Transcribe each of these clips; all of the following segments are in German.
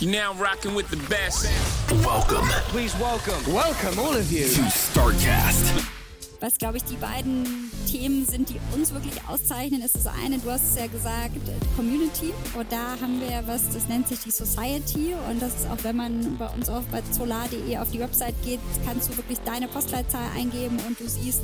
You're now rocking with the best. Welcome Please welcome. Welcome, all of you. to StarCast. Was, glaube ich, die beiden Themen sind, die uns wirklich auszeichnen, ist das eine, du hast es ja gesagt, Community. Und da haben wir was, das nennt sich die Society. Und das ist auch, wenn man bei uns auf bei solar.de auf die Website geht, kannst du wirklich deine Postleitzahl eingeben und du siehst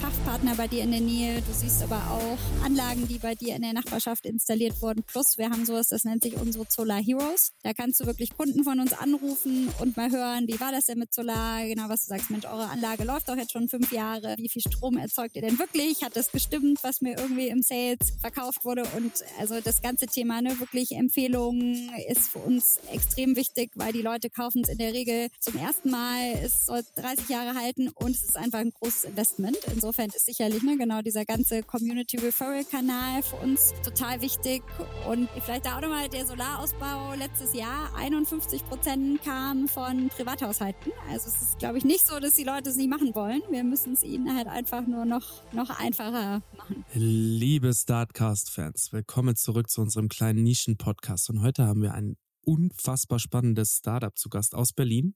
Pachtpartner bei dir in der Nähe. Du siehst aber auch Anlagen, die bei dir in der Nachbarschaft installiert wurden. Plus, wir haben sowas, das nennt sich unsere Solar Heroes. Da kannst du wirklich Kunden von uns anrufen und mal hören, wie war das denn mit Solar? Genau, was du sagst, Mensch, eure Anlage läuft doch jetzt schon fünf Jahre. Wie viel Strom erzeugt ihr denn wirklich? Hat das gestimmt, was mir irgendwie im Sales verkauft wurde? Und also das ganze Thema, ne, wirklich Empfehlungen ist für uns extrem wichtig, weil die Leute kaufen es in der Regel zum ersten Mal. Es soll 30 Jahre halten und es ist einfach ein großes Investment. Insofern ist sicherlich ne, genau dieser ganze Community Referral Kanal für uns total wichtig. Und vielleicht da auch nochmal der Solarausbau letztes Jahr. 51 Prozent kam von Privathaushalten. Also es ist, glaube ich, nicht so, dass die Leute es nicht machen wollen. Wir müssen es ihnen halt einfach nur noch, noch einfacher machen. Liebe Startcast-Fans, willkommen zurück zu unserem kleinen Nischen-Podcast. Und heute haben wir ein unfassbar spannendes Startup zu Gast aus Berlin.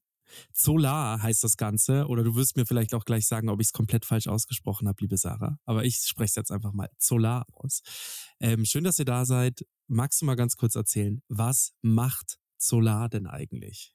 Solar heißt das Ganze. Oder du wirst mir vielleicht auch gleich sagen, ob ich es komplett falsch ausgesprochen habe, liebe Sarah. Aber ich spreche es jetzt einfach mal Solar aus. Ähm, schön, dass ihr da seid. Magst du mal ganz kurz erzählen, was macht Solar denn eigentlich?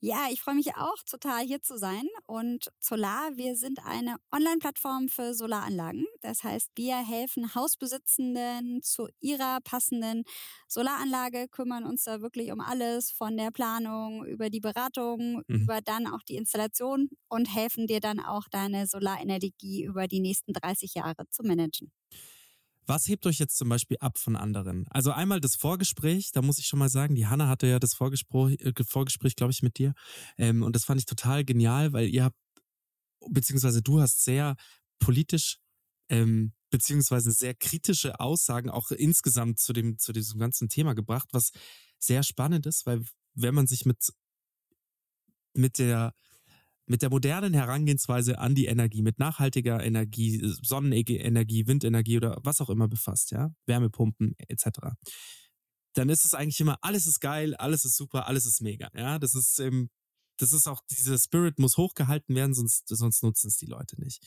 Ja, ich freue mich auch total hier zu sein. Und Solar, wir sind eine Online-Plattform für Solaranlagen. Das heißt, wir helfen Hausbesitzenden zu ihrer passenden Solaranlage, kümmern uns da wirklich um alles von der Planung über die Beratung, Mhm. über dann auch die Installation und helfen dir dann auch deine Solarenergie über die nächsten 30 Jahre zu managen. Was hebt euch jetzt zum Beispiel ab von anderen? Also einmal das Vorgespräch, da muss ich schon mal sagen, die Hanna hatte ja das Vorgespräch, äh, Vorgespräch glaube ich, mit dir. Ähm, und das fand ich total genial, weil ihr habt, beziehungsweise du hast sehr politisch ähm, beziehungsweise sehr kritische Aussagen auch insgesamt zu dem, zu diesem ganzen Thema gebracht, was sehr spannend ist, weil wenn man sich mit, mit der, mit der modernen Herangehensweise an die Energie, mit nachhaltiger Energie, Sonnenenergie, Windenergie oder was auch immer befasst, ja, Wärmepumpen etc., dann ist es eigentlich immer, alles ist geil, alles ist super, alles ist mega, ja, das ist, ähm, das ist auch, dieser Spirit muss hochgehalten werden, sonst, sonst nutzen es die Leute nicht.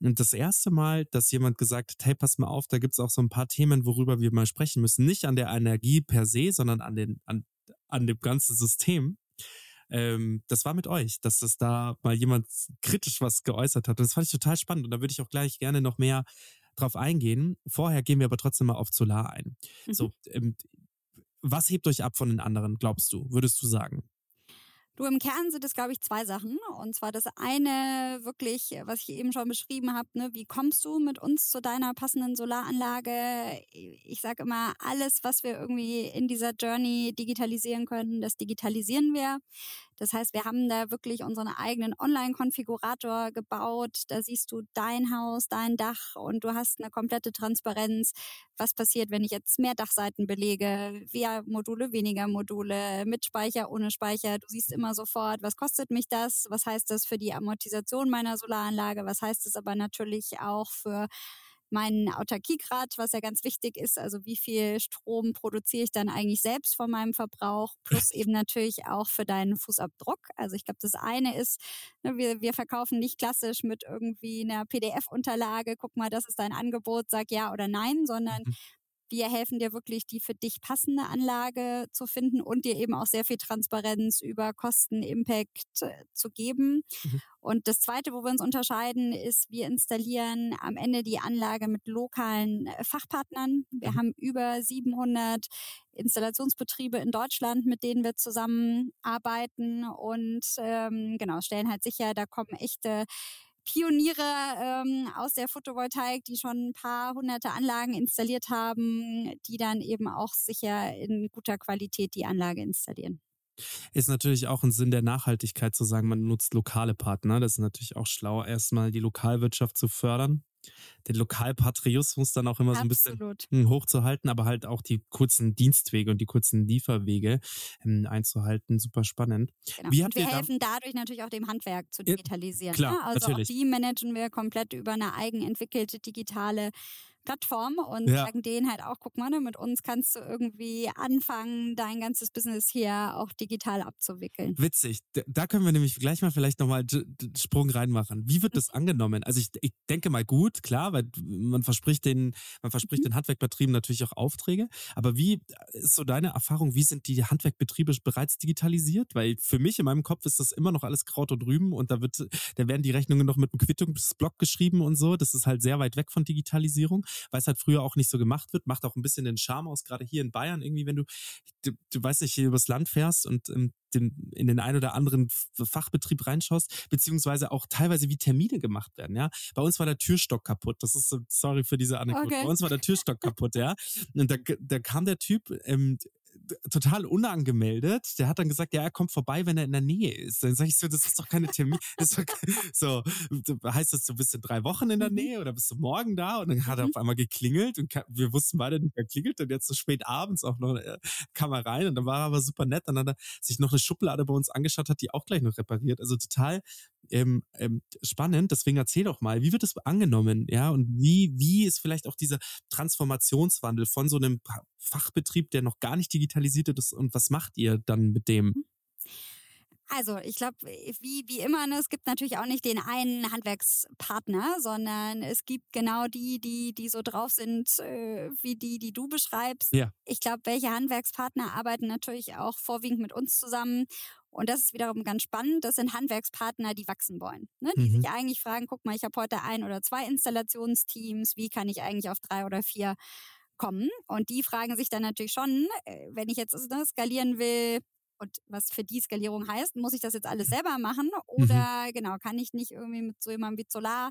Und das erste Mal, dass jemand gesagt hat, hey, pass mal auf, da gibt's auch so ein paar Themen, worüber wir mal sprechen müssen. Nicht an der Energie per se, sondern an, den, an, an dem ganzen System. Ähm, das war mit euch, dass das da mal jemand kritisch was geäußert hat. Und das fand ich total spannend. Und da würde ich auch gleich gerne noch mehr drauf eingehen. Vorher gehen wir aber trotzdem mal auf Solar ein. Mhm. So, ähm, was hebt euch ab von den anderen, glaubst du, würdest du sagen? Du, im Kern sind es, glaube ich, zwei Sachen. Und zwar das eine wirklich, was ich eben schon beschrieben habe, ne, wie kommst du mit uns zu deiner passenden Solaranlage? Ich sage immer, alles, was wir irgendwie in dieser Journey digitalisieren können, das digitalisieren wir. Das heißt, wir haben da wirklich unseren eigenen Online-Konfigurator gebaut. Da siehst du dein Haus, dein Dach und du hast eine komplette Transparenz. Was passiert, wenn ich jetzt mehr Dachseiten belege? Mehr Module, weniger Module, mit Speicher, ohne Speicher. Du siehst immer sofort, was kostet mich das? Was heißt das für die Amortisation meiner Solaranlage? Was heißt es aber natürlich auch für meinen Autarkiegrad, was ja ganz wichtig ist, also wie viel Strom produziere ich dann eigentlich selbst von meinem Verbrauch, plus eben natürlich auch für deinen Fußabdruck. Also ich glaube, das eine ist, ne, wir, wir verkaufen nicht klassisch mit irgendwie einer PDF-Unterlage, guck mal, das ist dein Angebot, sag ja oder nein, sondern mhm. Wir helfen dir wirklich, die für dich passende Anlage zu finden und dir eben auch sehr viel Transparenz über Kosten, Impact äh, zu geben. Mhm. Und das Zweite, wo wir uns unterscheiden, ist, wir installieren am Ende die Anlage mit lokalen äh, Fachpartnern. Wir mhm. haben über 700 Installationsbetriebe in Deutschland, mit denen wir zusammenarbeiten und ähm, genau stellen halt sicher, da kommen echte Pioniere ähm, aus der Photovoltaik, die schon ein paar hunderte Anlagen installiert haben, die dann eben auch sicher in guter Qualität die Anlage installieren. Ist natürlich auch ein Sinn der Nachhaltigkeit zu sagen, man nutzt lokale Partner. Das ist natürlich auch schlau, erstmal die Lokalwirtschaft zu fördern den Lokalpatriotismus dann auch immer Absolut. so ein bisschen hm, hochzuhalten, aber halt auch die kurzen Dienstwege und die kurzen Lieferwege ähm, einzuhalten. Super spannend. Genau. Wir helfen da dadurch natürlich auch dem Handwerk zu digitalisieren. Ja, klar, ne? Also natürlich. auch die managen wir komplett über eine eigenentwickelte digitale Plattform und ja. sagen denen halt auch, guck mal, ne, mit uns kannst du irgendwie anfangen, dein ganzes Business hier auch digital abzuwickeln. Witzig. Da können wir nämlich gleich mal vielleicht nochmal einen Sprung reinmachen. Wie wird das mhm. angenommen? Also ich, ich denke mal gut, klar, weil man verspricht den, man verspricht mhm. den Handwerkbetrieben natürlich auch Aufträge. Aber wie ist so deine Erfahrung? Wie sind die Handwerkbetriebe bereits digitalisiert? Weil für mich in meinem Kopf ist das immer noch alles Kraut und Rüben und da wird, da werden die Rechnungen noch mit einem Quittungsblock geschrieben und so. Das ist halt sehr weit weg von Digitalisierung weil es halt früher auch nicht so gemacht wird, macht auch ein bisschen den Charme aus, gerade hier in Bayern irgendwie, wenn du, du, du weißt nicht, hier übers Land fährst und ähm, den, in den ein oder anderen Fachbetrieb reinschaust, beziehungsweise auch teilweise wie Termine gemacht werden, ja. Bei uns war der Türstock kaputt. Das ist, sorry für diese Anekdote. Okay. Bei uns war der Türstock kaputt, ja. Und da, da kam der Typ, ähm, total unangemeldet. Der hat dann gesagt, ja, er kommt vorbei, wenn er in der Nähe ist. Dann sage ich so, das ist doch keine Termin. Doch, so, heißt das, du bist in drei Wochen in der mhm. Nähe oder bist du morgen da? Und dann hat er mhm. auf einmal geklingelt und wir wussten beide nicht, wer klingelt. Und jetzt so spät abends auch noch äh, kam er rein und dann war er aber super nett. Dann hat er sich noch eine Schublade bei uns angeschaut, hat die auch gleich noch repariert. Also total ähm, ähm, spannend. Deswegen erzähl doch mal, wie wird das angenommen? Ja, und wie, wie ist vielleicht auch dieser Transformationswandel von so einem Fachbetrieb, der noch gar nicht digitalisiert ist und was macht ihr dann mit dem? Mhm. Also, ich glaube, wie, wie immer, ne, es gibt natürlich auch nicht den einen Handwerkspartner, sondern es gibt genau die, die, die so drauf sind, äh, wie die, die du beschreibst. Ja. Ich glaube, welche Handwerkspartner arbeiten natürlich auch vorwiegend mit uns zusammen. Und das ist wiederum ganz spannend. Das sind Handwerkspartner, die wachsen wollen. Ne? Die mhm. sich eigentlich fragen, guck mal, ich habe heute ein oder zwei Installationsteams, wie kann ich eigentlich auf drei oder vier kommen? Und die fragen sich dann natürlich schon, äh, wenn ich jetzt ne, skalieren will, und was für die Skalierung heißt, muss ich das jetzt alles selber machen? Mhm. Oder mhm. genau, kann ich nicht irgendwie mit so jemandem wie Solar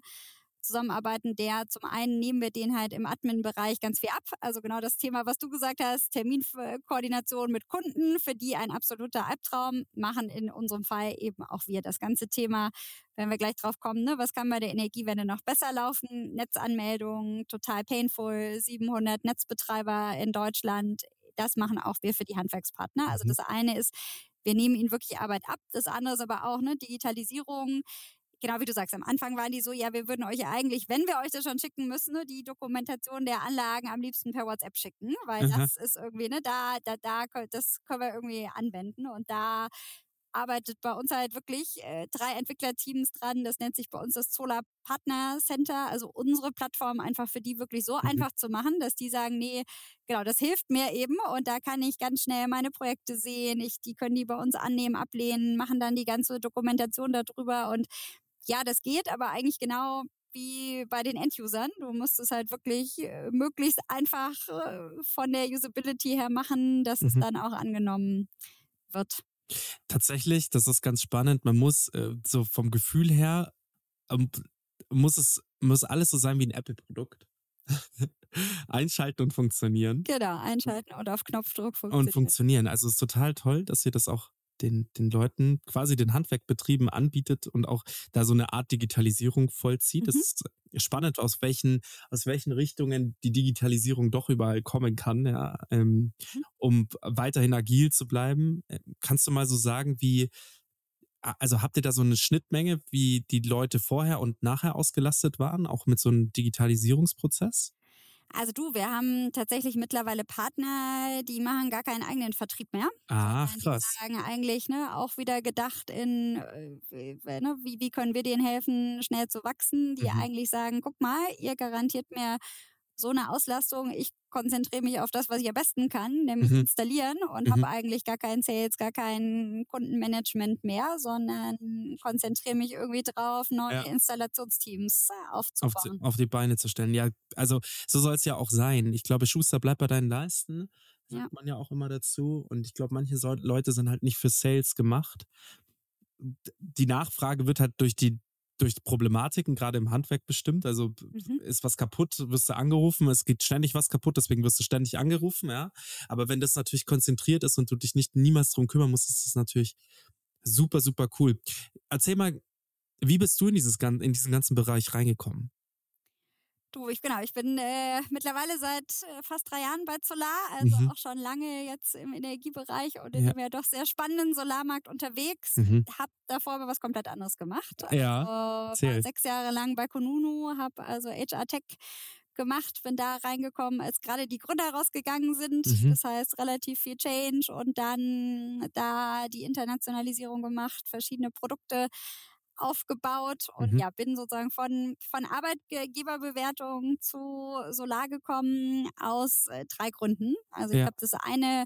zusammenarbeiten, der zum einen nehmen wir den halt im Admin-Bereich ganz viel ab. Also genau das Thema, was du gesagt hast, Terminkoordination mit Kunden, für die ein absoluter Albtraum, machen in unserem Fall eben auch wir das ganze Thema, wenn wir gleich drauf kommen, ne, was kann bei der Energiewende noch besser laufen? Netzanmeldungen, total painful, 700 Netzbetreiber in Deutschland. Das machen auch wir für die Handwerkspartner. Also mhm. das eine ist, wir nehmen ihnen wirklich Arbeit ab. Das andere ist aber auch ne, Digitalisierung genau wie du sagst, am Anfang waren die so, ja, wir würden euch ja eigentlich, wenn wir euch das schon schicken müssen, ne, die Dokumentation der Anlagen am liebsten per WhatsApp schicken, weil Aha. das ist irgendwie, ne, da, da, da, das können wir irgendwie anwenden und da arbeitet bei uns halt wirklich äh, drei Entwicklerteams dran. Das nennt sich bei uns das Solar Partner Center, also unsere Plattform einfach für die wirklich so mhm. einfach zu machen, dass die sagen, nee, genau, das hilft mir eben und da kann ich ganz schnell meine Projekte sehen. Ich, die können die bei uns annehmen, ablehnen, machen dann die ganze Dokumentation darüber und ja, das geht, aber eigentlich genau wie bei den End-Usern. Du musst es halt wirklich äh, möglichst einfach äh, von der Usability her machen, dass mhm. es dann auch angenommen wird. Tatsächlich, das ist ganz spannend. Man muss äh, so vom Gefühl her, ähm, muss es, muss alles so sein wie ein Apple-Produkt. einschalten und funktionieren. Genau, einschalten und auf Knopfdruck funktionieren. Und funktionieren. Also es ist total toll, dass ihr das auch den, den Leuten quasi den Handwerkbetrieben anbietet und auch da so eine Art Digitalisierung vollzieht. Mhm. Das ist spannend, aus welchen, aus welchen Richtungen die Digitalisierung doch überall kommen kann, ja, ähm, mhm. um weiterhin agil zu bleiben. Äh, kannst du mal so sagen, wie, also habt ihr da so eine Schnittmenge, wie die Leute vorher und nachher ausgelastet waren, auch mit so einem Digitalisierungsprozess? Also du, wir haben tatsächlich mittlerweile Partner, die machen gar keinen eigenen Vertrieb mehr. Ach, krass. Die sagen eigentlich, ne, auch wieder gedacht in, äh, ne, wie, wie können wir denen helfen, schnell zu wachsen, die mhm. eigentlich sagen, guck mal, ihr garantiert mir so eine Auslastung, ich konzentriere mich auf das, was ich am besten kann, nämlich mhm. installieren und mhm. habe eigentlich gar keinen Sales, gar kein Kundenmanagement mehr, sondern konzentriere mich irgendwie drauf, neue ja. Installationsteams äh, aufzubauen. Auf, auf, die Beine zu stellen. Ja, also so soll es ja auch sein. Ich glaube, Schuster bleibt bei deinen Leisten, sagt ja. man ja auch immer dazu. Und ich glaube, manche Leute sind halt nicht für Sales gemacht. Die Nachfrage wird halt durch die durch Problematiken, gerade im Handwerk bestimmt. Also mhm. ist was kaputt, wirst du angerufen, es geht ständig was kaputt, deswegen wirst du ständig angerufen, ja. Aber wenn das natürlich konzentriert ist und du dich nicht niemals drum kümmern musst, ist das natürlich super, super cool. Erzähl mal, wie bist du in, dieses, in diesen ganzen Bereich reingekommen? Du, ich genau, ich bin äh, mittlerweile seit äh, fast drei Jahren bei Solar, also mhm. auch schon lange jetzt im Energiebereich und in ja. einem ja doch sehr spannenden Solarmarkt unterwegs. Mhm. Hab davor aber was komplett anderes gemacht. Ja. Also, war sechs Jahre lang bei Konunu, habe also HR Tech gemacht, bin da reingekommen, als gerade die Gründer rausgegangen sind. Mhm. Das heißt, relativ viel Change und dann da die Internationalisierung gemacht, verschiedene Produkte aufgebaut und mhm. ja, bin sozusagen von, von Arbeitgeberbewertung zu Solar gekommen aus äh, drei Gründen. Also ja. ich glaube, das eine,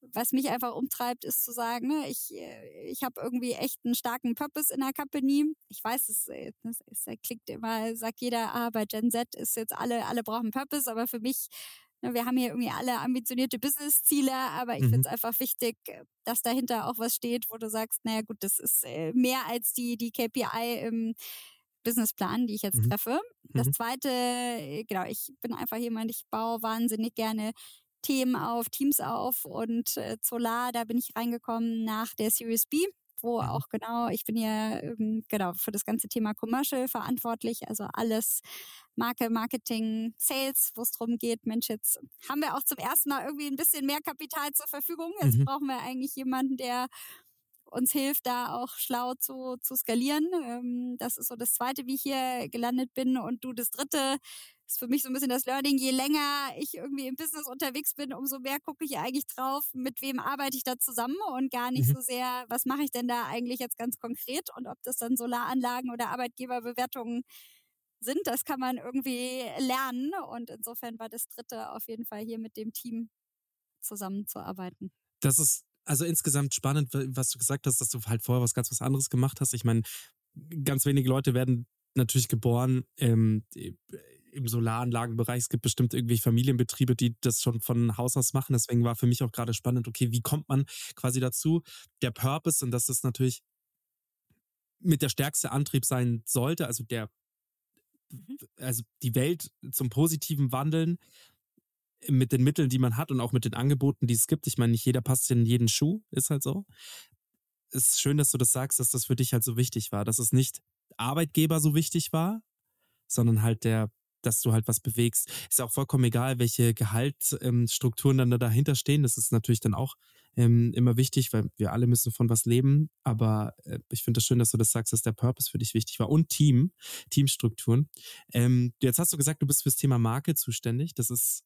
was mich einfach umtreibt, ist zu sagen, ne, ich, äh, ich habe irgendwie echt einen starken Purpose in der Company. Ich weiß, es, äh, das, das klingt immer, sagt jeder, ah, bei Gen Z ist jetzt alle, alle brauchen Purpose, aber für mich wir haben hier irgendwie alle ambitionierte Business-Ziele, aber ich mhm. finde es einfach wichtig, dass dahinter auch was steht, wo du sagst, naja gut, das ist äh, mehr als die, die KPI im Businessplan, die ich jetzt mhm. treffe. Das mhm. zweite, äh, genau, ich bin einfach jemand, ich baue wahnsinnig gerne Themen auf, Teams auf und äh, Solar, da bin ich reingekommen nach der Series B wo mhm. auch genau, ich bin ja ähm, genau für das ganze Thema Commercial verantwortlich, also alles Marke, Marketing, Sales, wo es darum geht, Mensch, jetzt haben wir auch zum ersten Mal irgendwie ein bisschen mehr Kapital zur Verfügung. Jetzt mhm. brauchen wir eigentlich jemanden, der uns hilft, da auch schlau zu, zu skalieren. Ähm, das ist so das Zweite, wie ich hier gelandet bin. Und du das Dritte, ist für mich so ein bisschen das Learning. Je länger ich irgendwie im Business unterwegs bin, umso mehr gucke ich eigentlich drauf, mit wem arbeite ich da zusammen und gar nicht mhm. so sehr, was mache ich denn da eigentlich jetzt ganz konkret und ob das dann Solaranlagen oder Arbeitgeberbewertungen sind, das kann man irgendwie lernen. Und insofern war das Dritte auf jeden Fall hier mit dem Team zusammenzuarbeiten. Das ist also insgesamt spannend, was du gesagt hast, dass du halt vorher was ganz was anderes gemacht hast. Ich meine, ganz wenige Leute werden natürlich geboren ähm, im Solaranlagenbereich. Es gibt bestimmt irgendwelche Familienbetriebe, die das schon von Haus aus machen. Deswegen war für mich auch gerade spannend, okay, wie kommt man quasi dazu? Der Purpose, und dass das natürlich mit der stärkste Antrieb sein sollte, also der also die Welt zum Positiven wandeln mit den Mitteln, die man hat und auch mit den Angeboten, die es gibt. Ich meine, nicht jeder passt in jeden Schuh, ist halt so. Es ist schön, dass du das sagst, dass das für dich halt so wichtig war, dass es nicht Arbeitgeber so wichtig war, sondern halt der, dass du halt was bewegst. Ist auch vollkommen egal, welche Gehaltsstrukturen ähm, dann da dahinter stehen. Das ist natürlich dann auch ähm, immer wichtig, weil wir alle müssen von was leben. Aber äh, ich finde es das schön, dass du das sagst, dass der Purpose für dich wichtig war und Team, Teamstrukturen. Ähm, jetzt hast du gesagt, du bist fürs Thema Marke zuständig. Das ist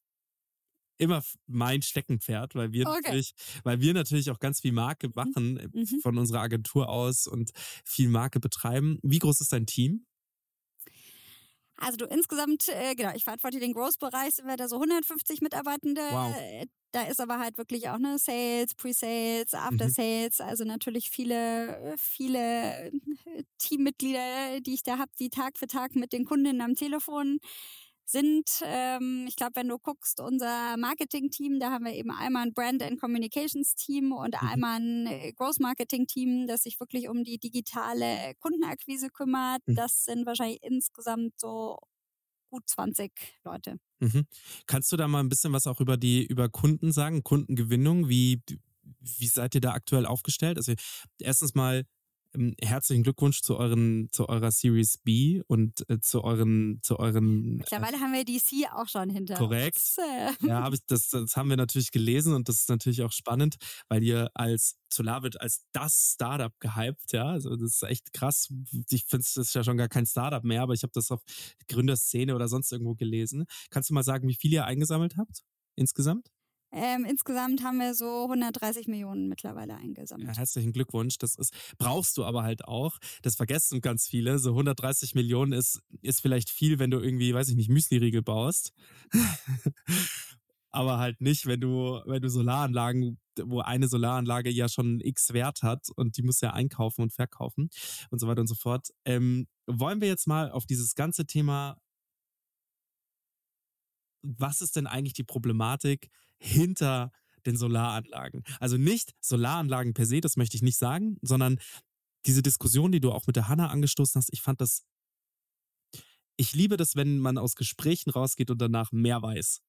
immer mein Steckenpferd, weil wir okay. natürlich, weil wir natürlich auch ganz viel Marke mhm. machen äh, mhm. von unserer Agentur aus und viel Marke betreiben. Wie groß ist dein Team? Also du insgesamt, äh, genau, ich verantworte den Growth-Bereich, sind wir da so 150 Mitarbeitende. Wow. Da ist aber halt wirklich auch ne Sales, Pre-Sales, After-Sales, mhm. also natürlich viele, viele äh, Teammitglieder, die ich da habe, die Tag für Tag mit den Kundinnen am Telefon sind, ähm, ich glaube, wenn du guckst, unser Marketing-Team, da haben wir eben einmal ein Brand and Communications-Team und mhm. einmal ein äh, Growth-Marketing-Team, das sich wirklich um die digitale Kundenakquise kümmert. Mhm. Das sind wahrscheinlich insgesamt so gut 20 Leute. Mhm. Kannst du da mal ein bisschen was auch über die über Kunden sagen, Kundengewinnung? Wie wie seid ihr da aktuell aufgestellt? Also erstens mal herzlichen Glückwunsch zu euren, zu eurer Series B und äh, zu euren, zu euren. Äh Mittlerweile äh, haben wir die C auch schon hinter korrekt. uns. Korrekt. ja, habe ich das, das haben wir natürlich gelesen und das ist natürlich auch spannend, weil ihr als Solarwit als das Startup gehypt, ja. Also das ist echt krass. Ich finde es ist ja schon gar kein Startup mehr, aber ich habe das auf Gründerszene oder sonst irgendwo gelesen. Kannst du mal sagen, wie viel ihr eingesammelt habt insgesamt? Ähm, insgesamt haben wir so 130 Millionen mittlerweile eingesammelt. Ja, herzlichen Glückwunsch. Das ist, brauchst du aber halt auch. Das vergessen ganz viele. So 130 Millionen ist, ist vielleicht viel, wenn du irgendwie, weiß ich nicht, Müsli-Riegel baust. aber halt nicht, wenn du, wenn du Solaranlagen, wo eine Solaranlage ja schon X Wert hat und die muss ja einkaufen und verkaufen und so weiter und so fort. Ähm, wollen wir jetzt mal auf dieses ganze Thema was ist denn eigentlich die Problematik hinter den Solaranlagen? Also nicht Solaranlagen per se, das möchte ich nicht sagen, sondern diese Diskussion, die du auch mit der Hanna angestoßen hast, ich fand das, ich liebe das, wenn man aus Gesprächen rausgeht und danach mehr weiß.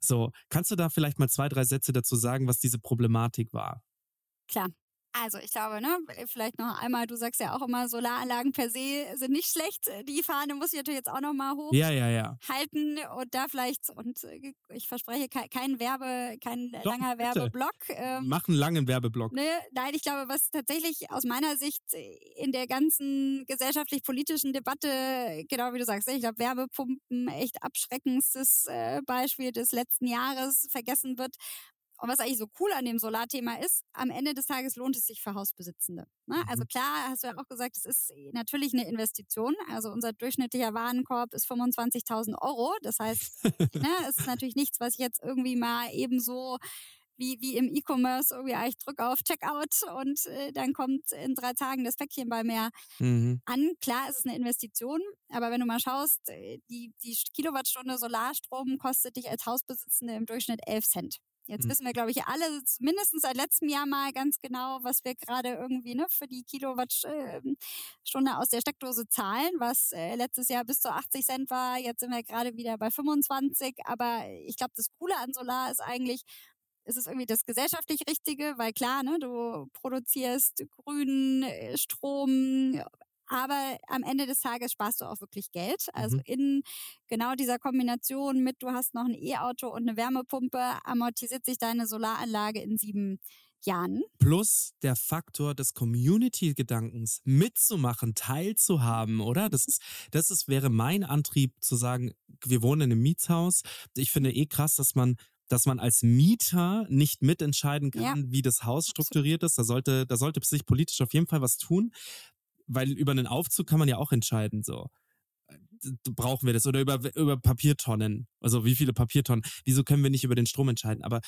So, kannst du da vielleicht mal zwei, drei Sätze dazu sagen, was diese Problematik war? Klar. Also ich glaube, ne, vielleicht noch einmal, du sagst ja auch immer, Solaranlagen per se sind nicht schlecht. Die Fahne muss ich natürlich jetzt auch noch mal hoch ja, ja, ja. halten und da vielleicht, und äh, ich verspreche, kein, Werbe, kein Doch, langer bitte. Werbeblock. Ähm, Mach einen langen Werbeblock. Ne, nein, ich glaube, was tatsächlich aus meiner Sicht in der ganzen gesellschaftlich-politischen Debatte, genau wie du sagst, ich glaube, Werbepumpen echt abschreckendstes äh, Beispiel des letzten Jahres vergessen wird, und was eigentlich so cool an dem Solarthema ist, am Ende des Tages lohnt es sich für Hausbesitzende. Ne? Also mhm. klar, hast du ja auch gesagt, es ist natürlich eine Investition. Also unser durchschnittlicher Warenkorb ist 25.000 Euro. Das heißt, ne, es ist natürlich nichts, was ich jetzt irgendwie mal ebenso wie, wie im E-Commerce irgendwie, ah, ich drücke auf Checkout und äh, dann kommt in drei Tagen das Päckchen bei mir mhm. an. Klar, es ist eine Investition, aber wenn du mal schaust, äh, die, die Kilowattstunde Solarstrom kostet dich als Hausbesitzende im Durchschnitt 11 Cent. Jetzt mhm. wissen wir, glaube ich, alle mindestens seit letztem Jahr mal ganz genau, was wir gerade irgendwie ne, für die Kilowattstunde aus der Steckdose zahlen, was äh, letztes Jahr bis zu 80 Cent war. Jetzt sind wir gerade wieder bei 25. Aber ich glaube, das Coole an Solar ist eigentlich, es ist irgendwie das gesellschaftlich Richtige, weil klar, ne, du produzierst grünen äh, Strom, aber am Ende des Tages sparst du auch wirklich Geld. Also mhm. in genau dieser Kombination mit, du hast noch ein E-Auto und eine Wärmepumpe, amortisiert sich deine Solaranlage in sieben Jahren. Plus der Faktor des Community-Gedankens mitzumachen, teilzuhaben, oder? Das ist, das ist, wäre mein Antrieb zu sagen, wir wohnen in einem Mietshaus. Ich finde eh krass, dass man dass man als Mieter nicht mitentscheiden kann, ja. wie das Haus strukturiert ist. Da sollte, da sollte sich politisch auf jeden Fall was tun weil über einen Aufzug kann man ja auch entscheiden, so. Brauchen wir das? Oder über, über Papiertonnen. Also wie viele Papiertonnen? Wieso können wir nicht über den Strom entscheiden? Aber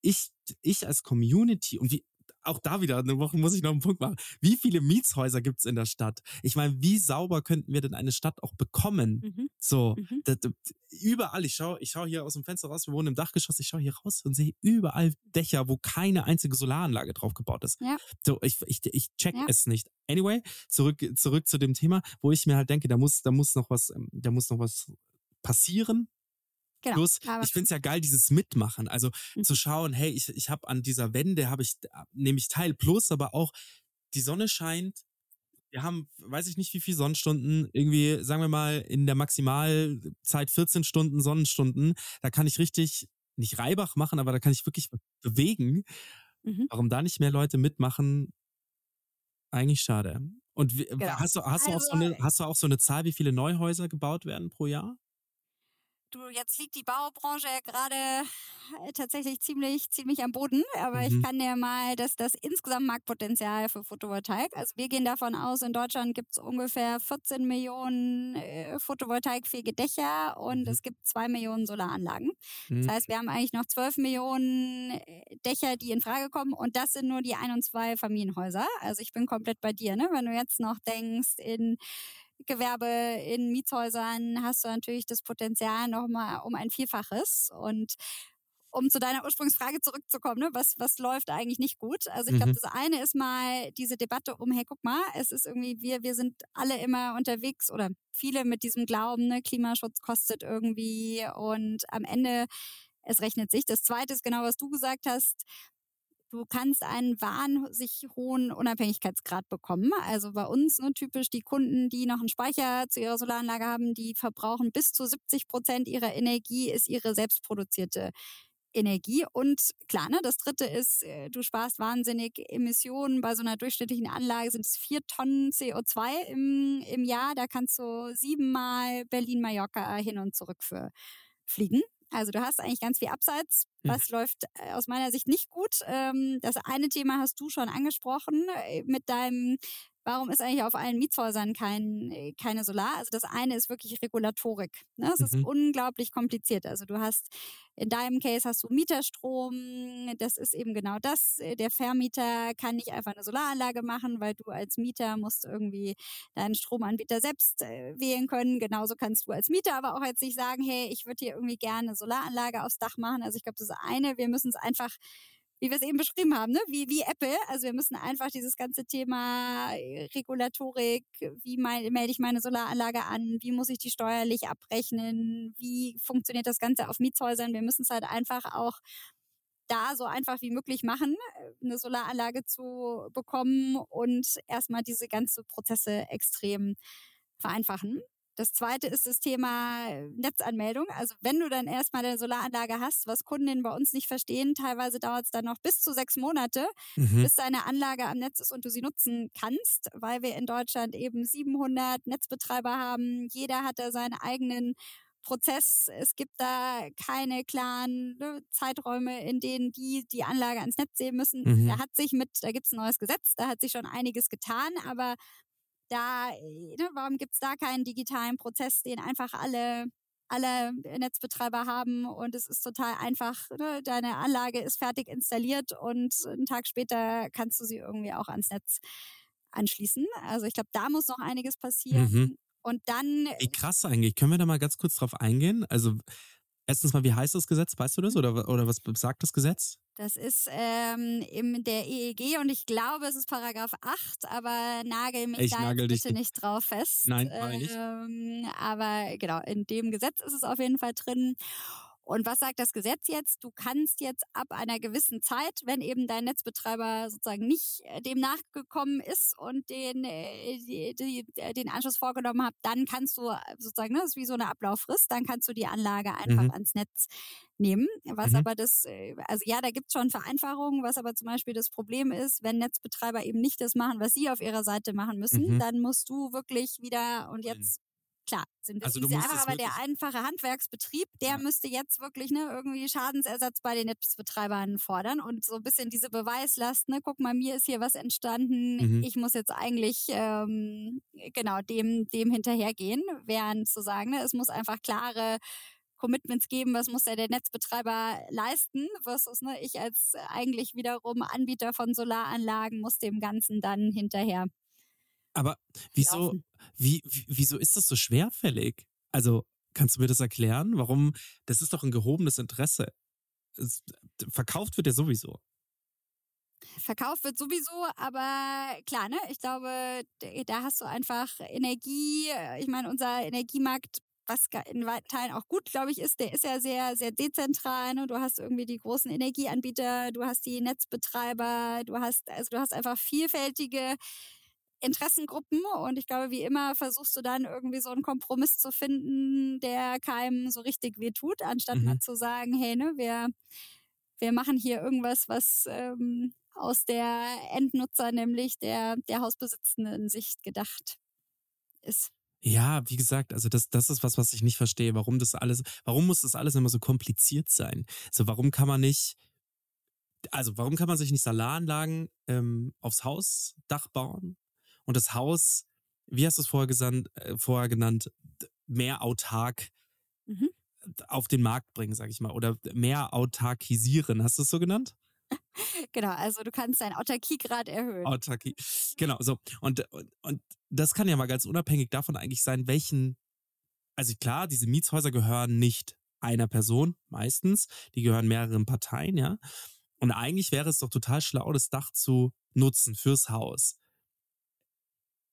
ich, ich als Community und wie, auch da wieder, eine Woche muss ich noch einen Punkt machen. Wie viele Mietshäuser gibt's in der Stadt? Ich meine, wie sauber könnten wir denn eine Stadt auch bekommen? Mhm. So, Mhm. da, da, überall, ich schaue ich schau hier aus dem Fenster raus, wir wohnen im Dachgeschoss, ich schaue hier raus und sehe überall Dächer, wo keine einzige Solaranlage drauf gebaut ist. Ja. So, ich, ich, ich check Ja. es nicht. Anyway, zurück, zurück zu dem Thema, wo ich mir halt denke, da muss, da muss noch was, ähm, da muss noch was passieren. Genau. Plus, ich find's ja geil, dieses Mitmachen. Also Mhm. zu schauen, hey, ich, ich habe an dieser Wende, habe ich, nehme ich teil. Plus aber auch, die Sonne scheint. Wir haben, weiß ich nicht, wie viele Sonnenstunden, irgendwie, sagen wir mal, in der Maximalzeit 14 Stunden Sonnenstunden. Da kann ich richtig, nicht Reibach machen, aber da kann ich wirklich bewegen. Mhm. Warum da nicht mehr Leute mitmachen, eigentlich schade. Und wie, Genau. hast du, hast du auch so Also- eine, hast du auch so eine Zahl, wie viele Neuhäuser gebaut werden pro Jahr? Du, jetzt liegt die Baubranche ja gerade äh, tatsächlich ziemlich, ziemlich am Boden, aber Mhm. ich kann dir mal das, das insgesamt Marktpotenzial für Photovoltaik. Also wir gehen davon aus, in Deutschland gibt es ungefähr 14 Millionen äh, photovoltaikfähige Dächer und Mhm. es gibt zwei Millionen Solaranlagen. Hm. Das heißt, wir haben eigentlich noch 12 Millionen äh, Dächer, die in Frage kommen und das sind nur die ein- und zwei Familienhäuser. Also ich bin komplett bei dir, ne? Wenn du jetzt noch denkst in Gewerbe, in Mietshäusern hast du natürlich das Potenzial nochmal um ein Vielfaches und um zu deiner Ursprungsfrage zurückzukommen, ne, was, was läuft eigentlich nicht gut? Also ich glaube, Mhm. das eine ist mal diese Debatte um, hey, guck mal, es ist irgendwie, wir, wir sind alle immer unterwegs oder viele mit diesem Glauben, ne, Klimaschutz kostet irgendwie und am Ende, es rechnet sich. Das zweite ist genau, was du gesagt hast. Du kannst einen wahnsinnig hohen Unabhängigkeitsgrad bekommen. Also bei uns ne, typisch die Kunden, die noch einen Speicher zu ihrer Solaranlage haben, die verbrauchen bis zu 70 Prozent ihrer Energie, ist ihre selbstproduzierte Energie. Und klar, ne, das dritte ist, äh, du sparst wahnsinnig Emissionen. Bei so einer durchschnittlichen Anlage sind es vier Tonnen CO2 im, im Jahr. Da kannst du siebenmal Berlin-Mallorca hin und zurück für fliegen. Also du hast eigentlich ganz viel Abseits. Was läuft äh, aus meiner Sicht nicht gut? Ähm, das eine Thema hast du schon angesprochen äh, mit deinem Warum ist eigentlich auf allen Mietshäusern kein, äh, keine Solar? Also das eine ist wirklich Regulatorik. Ne? Es ist Mhm. unglaublich kompliziert. Also du hast in deinem Case hast du Mieterstrom. Das ist eben genau das. Äh, Der Vermieter kann nicht einfach eine Solaranlage machen, weil du als Mieter musst irgendwie deinen Stromanbieter selbst äh, wählen können. Genauso kannst du als Mieter aber auch jetzt nicht sagen, hey, ich würde hier irgendwie gerne eine Solaranlage aufs Dach machen. Also ich glaube, das eine, wir müssen es einfach wie wir es eben beschrieben haben, ne? wie, wie Apple. Also wir müssen einfach dieses ganze Thema äh, Regulatorik, wie mein, melde ich meine Solaranlage an, wie muss ich die steuerlich abrechnen, wie funktioniert das Ganze auf Mietshäusern. Wir müssen es halt einfach auch da so einfach wie möglich machen, äh, eine Solaranlage zu bekommen und erstmal diese ganzen Prozesse extrem vereinfachen. Das zweite ist das Thema Netzanmeldung. Also wenn du dann erstmal eine Solaranlage hast, was Kundinnen bei uns nicht verstehen, teilweise dauert es dann noch bis zu sechs Monate, Mhm. bis deine Anlage am Netz ist und du sie nutzen kannst, weil wir in Deutschland eben 700 Netzbetreiber haben. Jeder hat da seinen eigenen Prozess. Es gibt da keine klaren ne, Zeiträume, in denen die die Anlage ans Netz sehen müssen. Mhm. Da hat sich mit, da gibt es ein neues Gesetz, da hat sich schon einiges getan, aber da, äh, ne, warum gibt's da keinen digitalen Prozess, den einfach alle alle Netzbetreiber haben und es ist total einfach. Ne? Deine Anlage ist fertig installiert und einen Tag später kannst du sie irgendwie auch ans Netz anschließen. Also ich glaube, da muss noch einiges passieren. Mhm. Und dann Wie krass eigentlich. Können wir da mal ganz kurz drauf eingehen? Also, erstens mal, wie heißt das Gesetz? Weißt du das? Oder, oder was besagt das Gesetz? Das ist ähm, in der EEG und ich glaube, es ist Paragraph 8, aber nagel mich Ich da nagel bitte nicht drauf fest. Nein. Ähm, aber genau, in dem Gesetz ist es auf jeden Fall drin. Und was sagt das Gesetz jetzt? Du kannst jetzt ab einer gewissen Zeit, wenn eben dein Netzbetreiber sozusagen nicht äh, dem nachgekommen ist und den, äh, die, die, äh, den Anschluss vorgenommen hat, dann kannst du sozusagen, ne, das ist wie so eine Ablauffrist, dann kannst du die Anlage einfach Mhm. ans Netz nehmen. Was Mhm. aber das, also ja, da gibt's schon Vereinfachungen, was aber zum Beispiel das Problem ist, wenn Netzbetreiber eben nicht das machen, was sie auf ihrer Seite machen müssen, Mhm. dann musst du wirklich wieder und jetzt Klar, sind das Also du einfach, aber der einfache Handwerksbetrieb, der Ja. müsste jetzt wirklich ne, irgendwie Schadensersatz bei den Netzbetreibern fordern und so ein bisschen diese Beweislast, ne, guck mal, mir ist hier was entstanden, Mhm. ich muss jetzt eigentlich ähm, genau dem, dem hinterhergehen, während zu sagen, ne, es muss einfach klare Commitments geben, was muss ja der Netzbetreiber leisten, versus ne, ich als eigentlich wiederum Anbieter von Solaranlagen muss dem Ganzen dann hinterher. Aber wieso, wie, wie, wieso ist das so schwerfällig? Also kannst du mir das erklären? Warum? Das ist doch ein gehobenes Interesse. Es, verkauft wird ja sowieso. Verkauft wird sowieso, aber klar, ne? Ich glaube, da hast du einfach Energie. Ich meine, unser Energiemarkt was in weiten Teilen auch gut, glaube ich, ist, der ist ja sehr, sehr dezentral. Ne? Du hast irgendwie die großen Energieanbieter, du hast die Netzbetreiber, du hast, also du hast einfach vielfältige Interessengruppen und ich glaube, wie immer versuchst du dann irgendwie so einen Kompromiss zu finden, der keinem so richtig weh tut, anstatt mhm. mal zu sagen, hey, ne, wir, wir machen hier irgendwas, was ähm, aus der Endnutzer, nämlich der, der Hausbesitzenden Sicht gedacht ist. Ja, wie gesagt, also das, das ist was, was ich nicht verstehe. Warum das alles, warum muss das alles immer so kompliziert sein? So, warum kann man nicht, also warum kann man sich nicht Solaranlagen ähm, aufs Hausdach bauen und das Haus, wie hast du es vorher, gesandt, äh, vorher genannt, mehr autark mhm. auf den Markt bringen, sag ich mal, oder mehr autarkisieren. Hast du es so genannt? Genau, also du kannst deinen Autarkiegrad erhöhen. Autarkie, genau, so. Und, und, und das kann ja mal ganz unabhängig davon eigentlich sein, welchen, also klar, diese Mietshäuser gehören nicht einer Person, meistens, die gehören mehreren Parteien, ja. Und eigentlich wäre es doch total schlau, das Dach zu nutzen fürs Haus.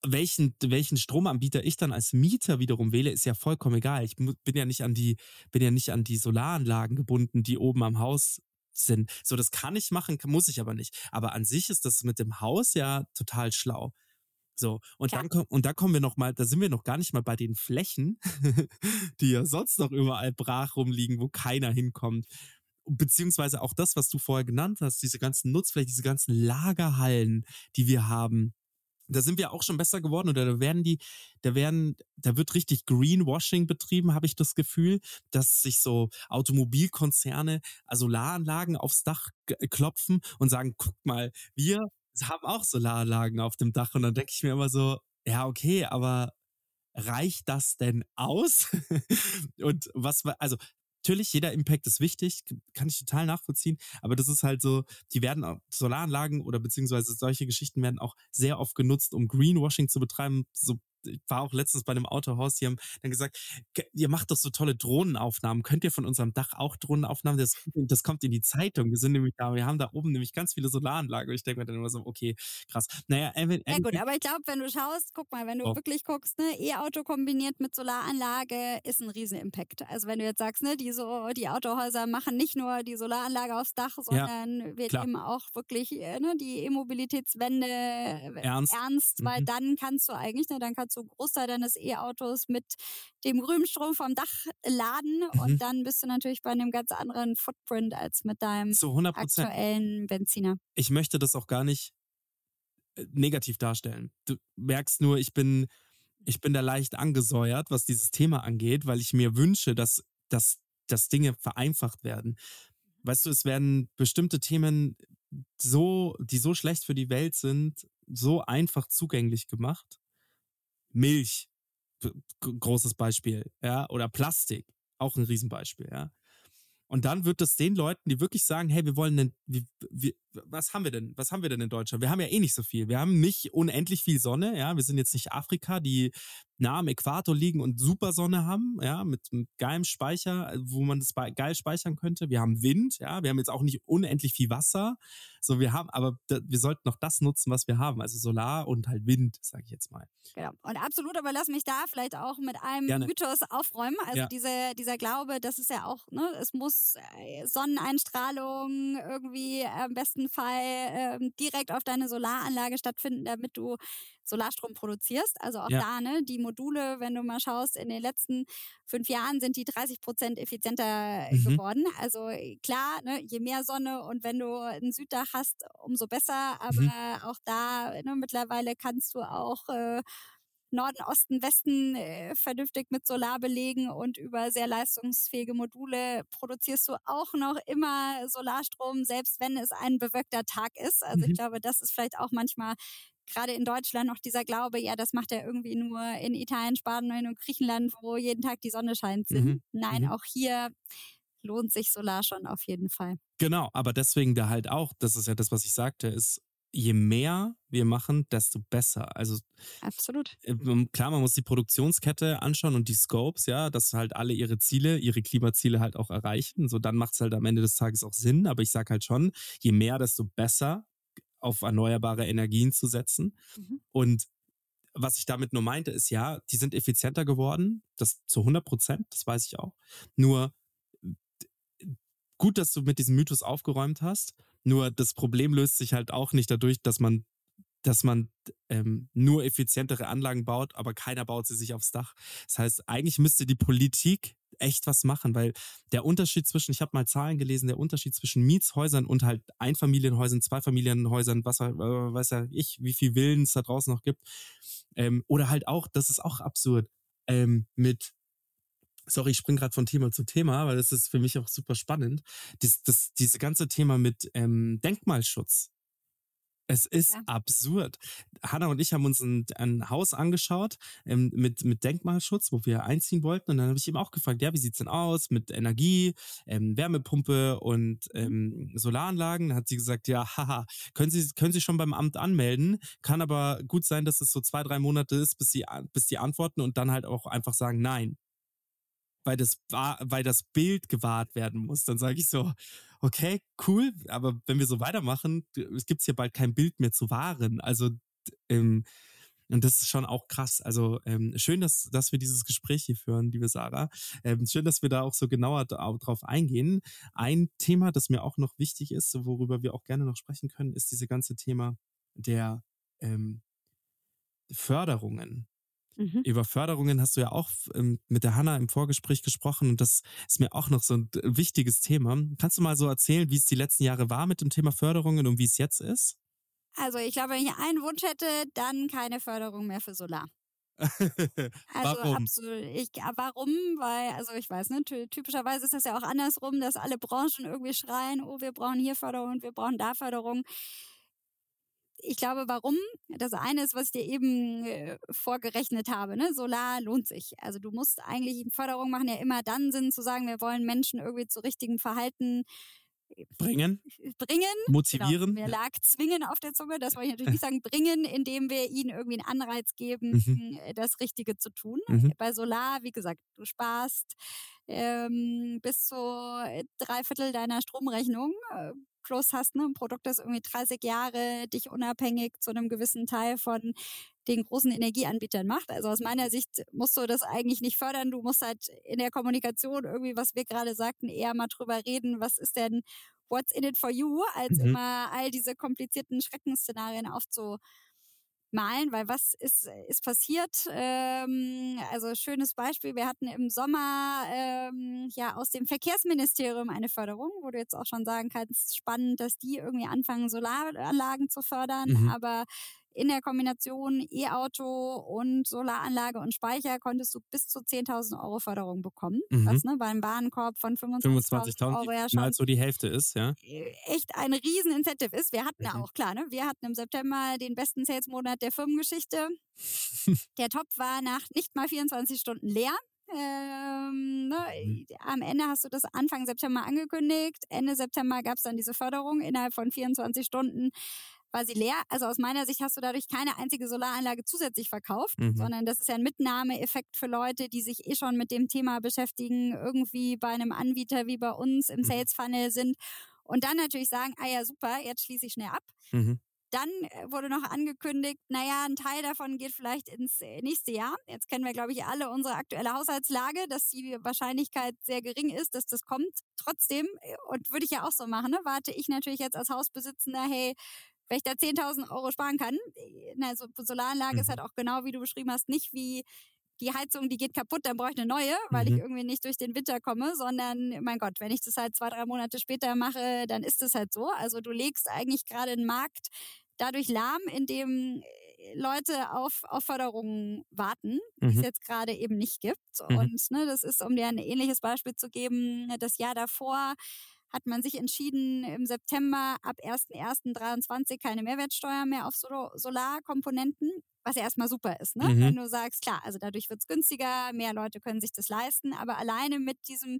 Welchen, welchen Stromanbieter ich dann als Mieter wiederum wähle, ist ja vollkommen egal. Ich bin ja nicht an die, bin ja nicht an die Solaranlagen gebunden, die oben am Haus sind. So, das kann ich machen, muss ich aber nicht. Aber an sich ist das mit dem Haus ja total schlau. So, und Klar. dann und da kommen wir noch mal, da sind wir noch gar nicht mal bei den Flächen, die ja sonst noch überall brach rumliegen, wo keiner hinkommt. Beziehungsweise auch das, was du vorher genannt hast, diese ganzen Nutzflächen, diese ganzen Lagerhallen, die wir haben, da sind wir auch schon besser geworden oder da werden die, da werden, da wird richtig Greenwashing betrieben, habe ich das Gefühl, dass sich so Automobilkonzerne Solaranlagen aufs Dach klopfen und sagen, guck mal, wir haben auch Solaranlagen auf dem Dach und dann denke ich mir immer so, ja, okay, aber reicht das denn aus? und was, also natürlich, jeder Impact ist wichtig, kann ich total nachvollziehen, aber das ist halt so, die werden, Solaranlagen oder beziehungsweise solche Geschichten werden auch sehr oft genutzt, um Greenwashing zu betreiben, so ich war auch letztens bei einem Autohaus, die haben dann gesagt, ihr macht doch so tolle Drohnenaufnahmen. Könnt ihr von unserem Dach auch Drohnenaufnahmen? Das, das kommt in die Zeitung. Wir sind nämlich da, wir haben da oben nämlich ganz viele Solaranlagen. Und ich denke mir dann immer so, okay, krass. Naja, äh, ja gut, aber ich glaube, wenn du schaust, guck mal, wenn du oh. wirklich guckst, ne, E-Auto kombiniert mit Solaranlage ist ein Riesen-Impact. Also wenn du jetzt sagst, ne, die so, die Autohäuser machen nicht nur die Solaranlage aufs Dach, sondern ja, wir nehmen auch wirklich äh, ne, die E-Mobilitätswende ernst, ernst weil mhm. dann kannst du eigentlich, ne, dann kannst einen Großteil deines E-Autos mit dem grünen Strom vom Dach laden mhm. und dann bist du natürlich bei einem ganz anderen Footprint als mit deinem aktuellen Benziner. Ich möchte das auch gar nicht äh, negativ darstellen. Du merkst nur, ich bin, ich bin da leicht angesäuert, was dieses Thema angeht, weil ich mir wünsche, dass, dass, dass Dinge vereinfacht werden. Weißt du, es werden bestimmte Themen so, die so schlecht für die Welt sind, so einfach zugänglich gemacht. Milch, großes Beispiel, ja, oder Plastik, auch ein Riesenbeispiel, ja. Und dann wird es den Leuten, die wirklich sagen, hey, wir wollen denn, wir, wir, was haben wir denn? Was haben wir denn in Deutschland? Wir haben ja eh nicht so viel. Wir haben nicht unendlich viel Sonne, ja. Wir sind jetzt nicht Afrika, die nah am Äquator liegen und super Sonne haben, ja, mit einem geilen Speicher, wo man das geil speichern könnte. Wir haben Wind, ja. Wir haben jetzt auch nicht unendlich viel Wasser. So, wir haben, aber wir sollten noch das nutzen, was wir haben. Also Solar und halt Wind, sage ich jetzt mal. Genau. Und absolut, aber lass mich da vielleicht auch mit einem Gerne. Mythos aufräumen. Also ja. diese, dieser Glaube, das ist ja auch, ne, es muss Sonneneinstrahlung irgendwie am besten Fall äh, direkt auf deine Solaranlage stattfinden, damit du Solarstrom produzierst. Also auch ja. da, ne, die Module, wenn du mal schaust, in den letzten fünf Jahren sind die 30 Prozent effizienter mhm. geworden. Also klar, ne, je mehr Sonne und wenn du ein Süddach hast, umso besser. Aber mhm. auch da, ne, mittlerweile kannst du auch äh, Norden, Osten, Westen äh, vernünftig mit Solar belegen und über sehr leistungsfähige Module produzierst du auch noch immer Solarstrom, selbst wenn es ein bewölkter Tag ist. Also mhm. ich glaube, das ist vielleicht auch manchmal gerade in Deutschland noch dieser Glaube, ja, das macht er irgendwie nur in Italien, Spanien und Griechenland, wo jeden Tag die Sonne scheint. Mhm. Nein, Mhm. auch hier lohnt sich Solar schon auf jeden Fall. Genau, aber deswegen da halt auch, das ist ja das, was ich sagte, ist, je mehr wir machen, desto besser. Also Absolut. ähm, klar, man muss die Produktionskette anschauen und die Scopes, ja, dass halt alle ihre Ziele, ihre Klimaziele halt auch erreichen. So dann macht es halt am Ende des Tages auch Sinn. Aber ich sag halt schon, je mehr, desto besser auf erneuerbare Energien zu setzen. Mhm. Und was ich damit nur meinte, ist ja, die sind effizienter geworden, das zu 100 Prozent, das weiß ich auch. Nur gut, dass du mit diesem Mythos aufgeräumt hast. Nur das Problem löst sich halt auch nicht dadurch, dass man, dass man ähm, nur effizientere Anlagen baut, aber keiner baut sie sich aufs Dach. Das heißt, eigentlich müsste die Politik echt was machen, weil der Unterschied zwischen, ich habe mal Zahlen gelesen, der Unterschied zwischen Mietshäusern und halt Einfamilienhäusern, Zweifamilienhäusern, was äh, weiß ja ich, wie viel Villen es da draußen noch gibt. Ähm, oder halt auch, das ist auch absurd, ähm, mit Sorry, ich spring gerade von Thema zu Thema, aber das ist für mich auch super spannend. Dies, das, diese ganze Thema mit ähm, Denkmalschutz. Es ist Ja. absurd. Hanna und ich haben uns ein, ein Haus angeschaut ähm, mit, mit Denkmalschutz, wo wir einziehen wollten. Und dann habe ich ihm auch gefragt, ja, wie sieht's denn aus mit Energie, ähm, Wärmepumpe und ähm, Solaranlagen? Dann hat sie gesagt, ja, haha, können Sie, können Sie schon beim Amt anmelden. Kann aber gut sein, dass es so zwei, drei Monate ist, bis sie, bis die antworten und dann halt auch einfach sagen, nein weil das, weil das Bild gewahrt werden muss. Dann sage ich so, okay, cool, aber wenn wir so weitermachen, es gibt hier bald kein Bild mehr zu wahren. Also, ähm, und das ist schon auch krass. Also ähm, schön, dass, dass wir dieses Gespräch hier führen, liebe Sarah. Ähm, schön, dass wir da auch so genauer drauf eingehen. Ein Thema, das mir auch noch wichtig ist, worüber wir auch gerne noch sprechen können, ist diese ganze Thema der ähm, Förderungen Mhm. über Förderungen hast du ja auch ähm, mit der Hanna im Vorgespräch gesprochen und das ist mir auch noch so ein wichtiges Thema. Kannst du mal so erzählen, wie es die letzten Jahre war mit dem Thema Förderungen und wie es jetzt ist? Also ich glaube, wenn ich einen Wunsch hätte, dann keine Förderung mehr für Solar. Also Warum? absolut. Ich, warum? Weil, also ich weiß, ne, ty- typischerweise ist das ja auch andersrum, dass alle Branchen irgendwie schreien, oh, wir brauchen hier Förderung und wir brauchen da Förderung. Ich glaube, warum? Das eine ist, was ich dir eben äh, vorgerechnet habe. Ne? Solar lohnt sich. Also du musst eigentlich Förderung machen ja immer dann Sinn zu sagen, wir wollen Menschen irgendwie zu richtigem Verhalten Bringen, bringen. motivieren. Genau, mir lag zwingen auf der Zunge, das wollte ich natürlich nicht sagen, bringen, indem wir ihnen irgendwie einen Anreiz geben, Mhm. äh, das Richtige zu tun. Mhm. Bei Solar, wie gesagt, du sparst ähm, bis zu äh, drei Viertel deiner Stromrechnung. Plus hast ne, ein Produkt, das irgendwie 30 Jahre dich unabhängig zu einem gewissen Teil von den großen Energieanbietern macht. Also aus meiner Sicht musst du das eigentlich nicht fördern. Du musst halt in der Kommunikation irgendwie, was wir gerade sagten, eher mal drüber reden, was ist denn What's in it for you, als Mhm. immer all diese komplizierten Schreckensszenarien aufzumalen, weil was ist, ist passiert? Ähm, also schönes Beispiel, wir hatten im Sommer ähm, ja aus dem Verkehrsministerium eine Förderung, wo du jetzt auch schon sagen kannst, spannend, dass die irgendwie anfangen, Solaranlagen zu fördern, Mhm. aber in der Kombination E-Auto und Solaranlage und Speicher konntest du bis zu 10.000 Euro Förderung bekommen, Mhm. was ne, beim Warenkorb von 25.000 25.000, Euro ja schon nahezu die Hälfte ist, ja. äh, echt ein riesen Incentive ist. Wir hatten ja Mhm. auch, klar, ne? wir hatten im September den besten Sales-Monat der Firmengeschichte. der Top war nach nicht mal 24 Stunden leer. Ähm, ne? Mhm. Am Ende hast du das Anfang September angekündigt. Ende September gab es dann diese Förderung. Innerhalb von 24 Stunden sie leer. Also aus meiner Sicht hast du dadurch keine einzige Solaranlage zusätzlich verkauft, Mhm. sondern das ist ja ein Mitnahmeeffekt für Leute, die sich eh schon mit dem Thema beschäftigen, irgendwie bei einem Anbieter wie bei uns im Mhm. Sales Funnel sind und dann natürlich sagen, ah ja super, jetzt schließe ich schnell ab. Mhm. Dann äh, wurde noch angekündigt, naja, ein Teil davon geht vielleicht ins äh, nächste Jahr. Jetzt kennen wir, glaube ich, alle unsere aktuelle Haushaltslage, dass die Wahrscheinlichkeit sehr gering ist, dass das kommt. Trotzdem, äh, und würde ich ja auch so machen, ne, warte ich natürlich jetzt als Hausbesitzender, hey, wenn ich da 10.000 Euro sparen kann, äh, na, so Solaranlage ist Mhm. halt auch genau, wie du beschrieben hast, nicht wie die Heizung, die geht kaputt, dann brauche ich eine neue, weil ich Mhm. irgendwie nicht durch den Winter komme, sondern mein Gott, wenn ich das halt zwei, drei Monate später mache, dann ist es halt so. Also du legst eigentlich gerade einen Markt dadurch lahm, indem äh, Leute auf, auf Förderungen warten, die es Mhm. jetzt gerade eben nicht gibt. Mhm. Und ne, das ist, um dir ein ähnliches Beispiel zu geben, das Jahr davor hat man sich entschieden, im September ab 1.1.23 keine Mehrwertsteuer mehr auf Solarkomponenten, was ja erstmal super ist, ne? Mhm. Wenn du sagst, klar, also dadurch wird's günstiger, mehr Leute können sich das leisten, aber alleine mit diesem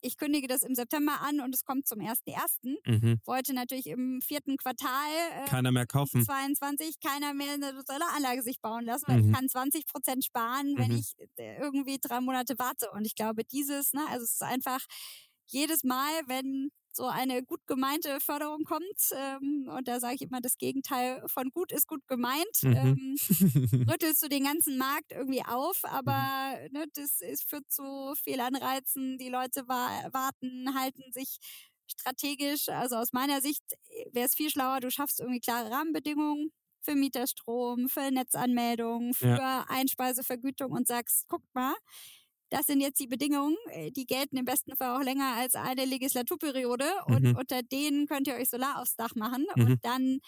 ich kündige das im September an und es kommt zum 1.1. Mhm. Wollte natürlich im vierten Quartal äh, Keiner mehr kaufen. 22 keiner mehr eine Solaranlage sich bauen lassen, weil Mhm. ich kann 20 Prozent sparen, wenn Mhm. ich äh, irgendwie drei Monate warte. Und ich glaube, dieses, ne, also es ist einfach jedes Mal, wenn so eine gut gemeinte Förderung kommt, ähm, und da sage ich immer, das Gegenteil von gut ist gut gemeint, Mhm. ähm, rüttelst du den ganzen Markt irgendwie auf, aber ne, das ist, führt zu Fehlanreizen, die Leute wa warten, halten sich strategisch, also aus meiner Sicht wäre es viel schlauer, du schaffst irgendwie klare Rahmenbedingungen für Mieterstrom, für Netzanmeldung, für Einspeisevergütung und sagst, guckt mal, das sind jetzt die Bedingungen, äh, die gelten im besten Fall auch länger als eine Legislaturperiode und Mhm. unter denen könnt ihr euch Solar aufs Dach machen Mhm. und dann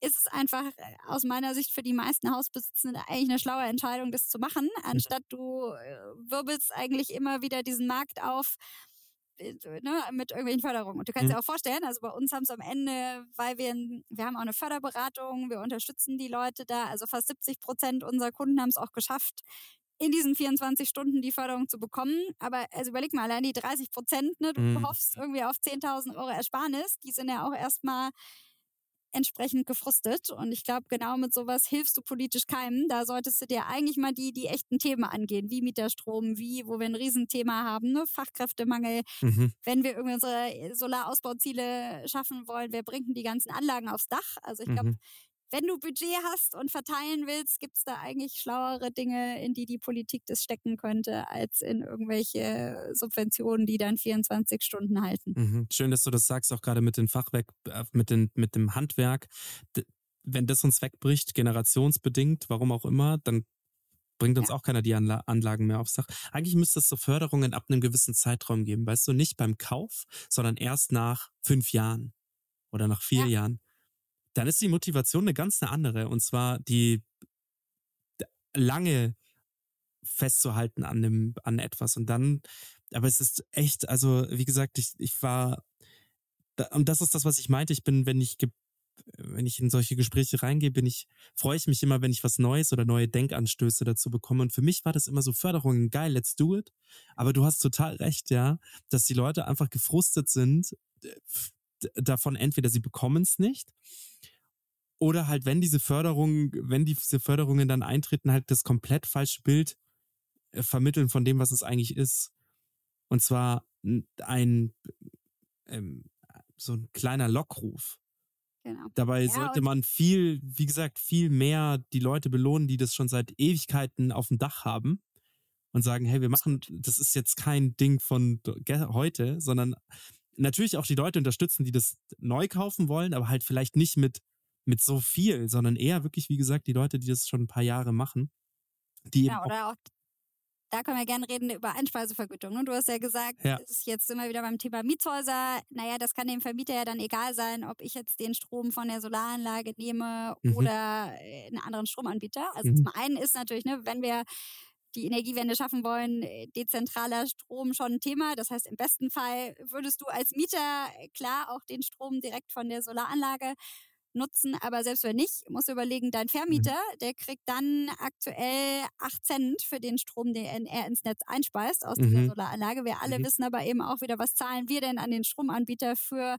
ist es einfach äh, aus meiner Sicht für die meisten Hausbesitzenden eigentlich eine schlaue Entscheidung, das zu machen, anstatt du äh, wirbelst eigentlich immer wieder diesen Markt auf ne, mit irgendwelchen Förderungen. Und du kannst Mhm. dir auch vorstellen, also bei uns haben es am Ende, weil wir, wir haben auch eine Förderberatung, wir unterstützen die Leute da, also fast 70 Prozent unserer Kunden haben es auch geschafft, in diesen 24 Stunden die Förderung zu bekommen. Aber also überleg mal, allein die 30 Prozent, ne, du Mhm. hoffst irgendwie auf 10.000 Euro Ersparnis, die sind ja auch erstmal entsprechend gefrustet. Und ich glaube, genau mit sowas hilfst du politisch keinem. Da solltest du dir eigentlich mal die, die echten Themen angehen, wie Mieterstrom, wie, wo wir ein Riesenthema haben, ne? Fachkräftemangel, Mhm. wenn wir irgendwie unsere Solarausbauziele schaffen wollen, wer bringt denn die ganzen Anlagen aufs Dach? Also ich glaube, Mhm. Wenn du Budget hast und verteilen willst, gibt es da eigentlich schlauere Dinge, in die die Politik das stecken könnte, als in irgendwelche Subventionen, die dann 24 Stunden halten. Mhm. Schön, dass du das sagst, auch gerade mit dem Fachwerk, äh, mit, den, mit dem Handwerk. Wenn das uns wegbricht, generationsbedingt, warum auch immer, dann bringt uns Ja. auch keiner die Anla Anlagen mehr aufs Dach. Eigentlich müsste es so Förderungen ab einem gewissen Zeitraum geben, weißt du, nicht beim Kauf, sondern erst nach fünf Jahren oder nach vier Ja. Jahren. Dann ist die Motivation eine ganz eine andere. Und zwar die lange festzuhalten an dem, an etwas. Und dann, aber es ist echt, also wie gesagt, ich, ich war, und das ist das, was ich meinte, ich bin, wenn ich, wenn ich in solche Gespräche reingehe, bin ich, freue ich mich immer, wenn ich was Neues oder neue Denkanstöße dazu bekomme. Und für mich war das immer so Förderungen, geil, let's do it, aber du hast total recht, ja, dass die Leute einfach gefrustet sind, d- davon entweder sie bekommen es nicht oder halt, wenn diese Förderungen, wenn diese Förderungen dann eintreten, halt das komplett falsche Bild äh, vermitteln von dem, was es eigentlich ist. Und zwar ein ähm, so ein kleiner Lockruf. Genau. Dabei Ja, sollte man viel, wie gesagt, viel mehr die Leute belohnen, die das schon seit Ewigkeiten auf dem Dach haben und sagen, hey, wir machen, das ist jetzt kein Ding von heute, sondern natürlich auch die Leute unterstützen, die das neu kaufen wollen, aber halt vielleicht nicht mit, mit so viel, sondern eher wirklich, wie gesagt, die Leute, die das schon ein paar Jahre machen. Die Ja, oder auch, da können wir gerne reden über Einspeisevergütung. Ne? Du hast ja gesagt, Ja. es ist jetzt immer wieder beim Thema Mietshäuser. Naja, das kann dem Vermieter ja dann egal sein, ob ich jetzt den Strom von der Solaranlage nehme Mhm. oder äh, einen anderen Stromanbieter. Also Mhm. zum einen ist natürlich, ne, wenn wir die Energiewende schaffen wollen, äh, dezentraler Strom schon ein Thema. Das heißt, im besten Fall würdest du als Mieter äh, klar auch den Strom direkt von der Solaranlage nutzen, aber selbst wenn nicht, musst du überlegen, dein Vermieter, der kriegt dann aktuell 8 Cent für den Strom, den er ins Netz einspeist aus dieser Mhm. Solaranlage. Wir alle Mhm. wissen aber eben auch wieder, was zahlen wir denn an den Stromanbieter für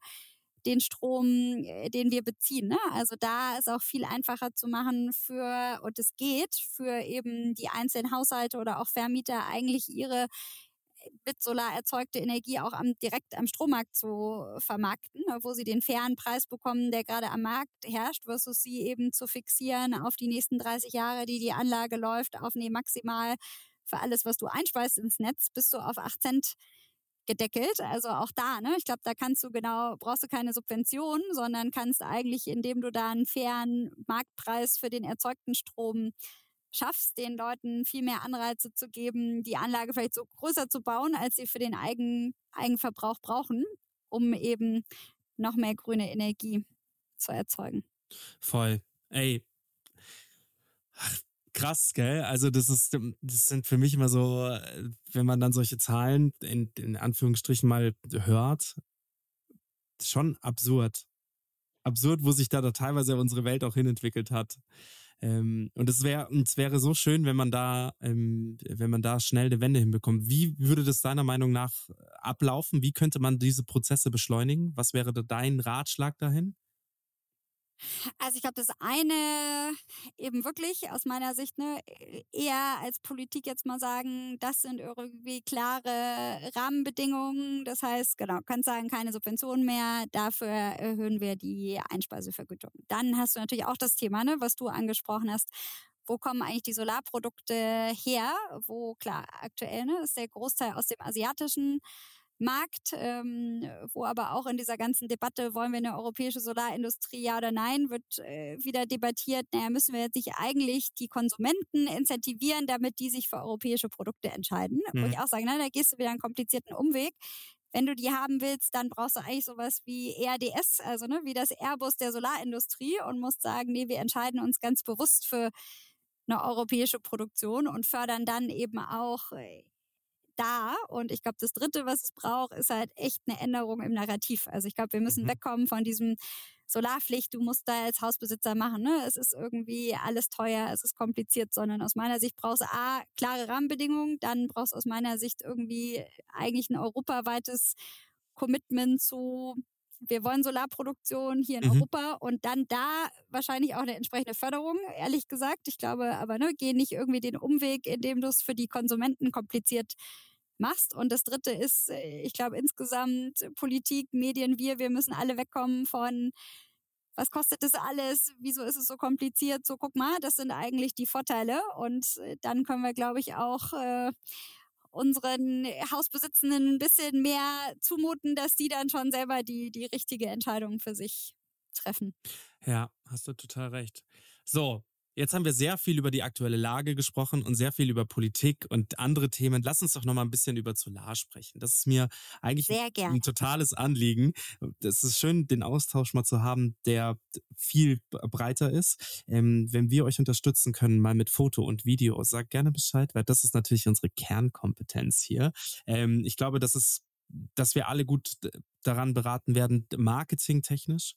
den Strom, äh, den wir beziehen. Ne? Also da ist auch viel einfacher zu machen für, und es geht, für eben die einzelnen Haushalte oder auch Vermieter eigentlich ihre mit Solar erzeugte Energie auch am, direkt am Strommarkt zu vermarkten, ne, wo sie den fairen Preis bekommen, der gerade am Markt herrscht, versus sie eben zu fixieren auf die nächsten 30 Jahre, die die Anlage läuft, auf nee, maximal für alles, was du einspeist ins Netz, bist du auf 8 Cent gedeckelt. Also auch da, ne? Ich glaube, da kannst du genau, brauchst du keine Subvention, sondern kannst eigentlich, indem du da einen fairen Marktpreis für den erzeugten Strom schaffst, den Leuten viel mehr Anreize zu geben, die Anlage vielleicht so größer zu bauen, als sie für den Eigen, Eigenverbrauch brauchen, um eben noch mehr grüne Energie zu erzeugen. Voll. Ey. Krass, gell? Also das ist, das sind für mich immer so, wenn man dann solche Zahlen in, in Anführungsstrichen mal hört, schon absurd. Absurd, wo sich da, da teilweise unsere Welt auch hinentwickelt hat. Ähm, und es wäre, es wäre so schön, wenn man da, ähm, wenn man da schnell eine Wende hinbekommt. Wie würde das deiner Meinung nach ablaufen? Wie könnte man diese Prozesse beschleunigen? Was wäre dein Ratschlag dahin? Also ich glaube, das eine eben wirklich aus meiner Sicht ne, eher als Politik jetzt mal sagen, das sind irgendwie klare Rahmenbedingungen. Das heißt, genau, kannst sagen, keine Subventionen mehr, dafür erhöhen wir die Einspeisevergütung. Dann hast du natürlich auch das Thema, ne, was du angesprochen hast. Wo kommen eigentlich die Solarprodukte her? Wo, klar, aktuell ne, ist der Großteil aus dem asiatischen Markt, ähm, wo aber auch in dieser ganzen Debatte, wollen wir eine europäische Solarindustrie, ja oder nein, wird äh, wieder debattiert, naja, müssen wir jetzt nicht eigentlich die Konsumenten incentivieren, damit die sich für europäische Produkte entscheiden. Mhm. Wo ich auch sage, na, da gehst du wieder einen komplizierten Umweg. Wenn du die haben willst, dann brauchst du eigentlich sowas wie ERDS, also ne, wie das Airbus der Solarindustrie und musst sagen, nee, wir entscheiden uns ganz bewusst für eine europäische Produktion und fördern dann eben auch äh, da. Und ich glaube, das Dritte, was es braucht, ist halt echt eine Änderung im Narrativ. Also ich glaube, wir müssen mhm. wegkommen von diesem Solarpflicht, du musst da als Hausbesitzer machen. Ne? Es ist irgendwie alles teuer, es ist kompliziert, sondern aus meiner Sicht brauchst du A, klare Rahmenbedingungen, dann brauchst du aus meiner Sicht irgendwie eigentlich ein europaweites Commitment zu wir wollen Solarproduktion hier in mhm. Europa und dann da wahrscheinlich auch eine entsprechende Förderung, ehrlich gesagt. Ich glaube aber, ne, geh nicht irgendwie den Umweg, indem du es für die Konsumenten kompliziert machst. Und das Dritte ist, äh, ich glaube insgesamt Politik, Medien, wir, wir müssen alle wegkommen von was kostet das alles? Wieso ist es so kompliziert? So, guck mal, das sind eigentlich die Vorteile. Und äh, dann können wir, glaube ich, auch äh, unseren Hausbesitzenden ein bisschen mehr zumuten, dass die dann schon selber die, die richtige Entscheidung für sich treffen. Ja, hast du total recht. So, Jetzt haben wir sehr viel über die aktuelle Lage gesprochen und sehr viel über Politik und andere Themen. Lass uns doch noch mal ein bisschen über Solar sprechen. Das ist mir eigentlich ein totales Anliegen. Das ist schön, den Austausch mal zu haben, der viel breiter ist. Ähm, wenn wir euch unterstützen können, mal mit Foto und Video, sag gerne Bescheid, weil das ist natürlich unsere Kernkompetenz hier. Ähm, ich glaube, das ist dass wir alle gut daran beraten werden, marketingtechnisch,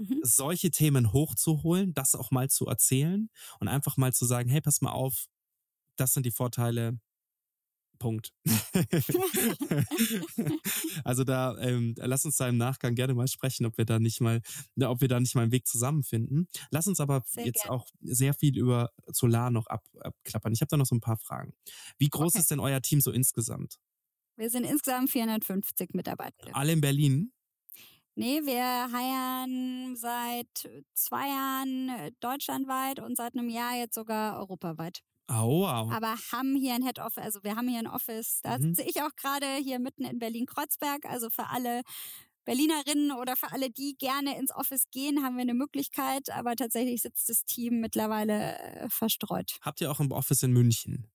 mhm. solche Themen hochzuholen, das auch mal zu erzählen und einfach mal zu sagen, hey, pass mal auf, das sind die Vorteile, Punkt. also da, ähm, lass uns da im Nachgang gerne mal sprechen, ob wir da nicht mal, ne, ob wir da nicht mal einen Weg zusammenfinden. Lass uns aber sehr jetzt gern. auch sehr viel über Solar noch ab, abklappern. Ich habe da noch so ein paar Fragen. Wie groß okay. ist denn euer Team so insgesamt? Wir sind insgesamt 450 Mitarbeiter. Alle in Berlin? Nee, wir heiern seit zwei Jahren äh, deutschlandweit und seit einem Jahr jetzt sogar europaweit. Oh, wow. Aber haben hier ein Head Office, also wir haben hier ein Office, da mhm. sitze ich auch gerade hier mitten in Berlin-Kreuzberg, also für alle Berlinerinnen oder für alle, die gerne ins Office gehen, haben wir eine Möglichkeit, aber tatsächlich sitzt das Team mittlerweile äh, verstreut. Habt ihr auch ein Office in München?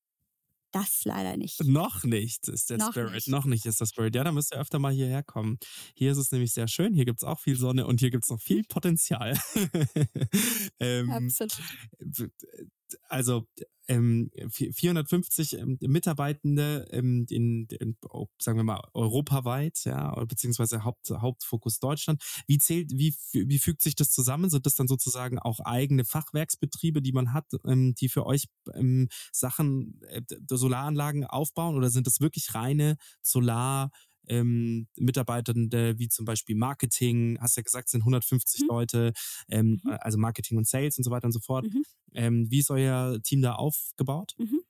Das leider nicht. Noch nicht ist der Noch Spirit. Nicht. Noch nicht ist der Spirit. Ja, da müsst ihr öfter mal hierher kommen. Hier ist es nämlich sehr schön. Hier gibt es auch viel Sonne und hier gibt es noch viel Potenzial. ähm, Absolut also ähm, 450 ähm, Mitarbeitende ähm, in, in, sagen wir mal europaweit, ja, beziehungsweise Haupt, Hauptfokus Deutschland. Wie zählt, wie, wie fügt sich das zusammen? Sind das dann sozusagen auch eigene Fachwerksbetriebe, die man hat, ähm, die für euch ähm, Sachen, äh, Solaranlagen aufbauen, oder sind das wirklich reine Solar ähm, Mitarbeitende wie zum Beispiel Marketing, hast ja gesagt, sind 150 mhm. Leute, ähm, mhm. also Marketing und Sales und so weiter und so fort. Mhm. Ähm, wie ist euer Team da aufgebaut? Mhm.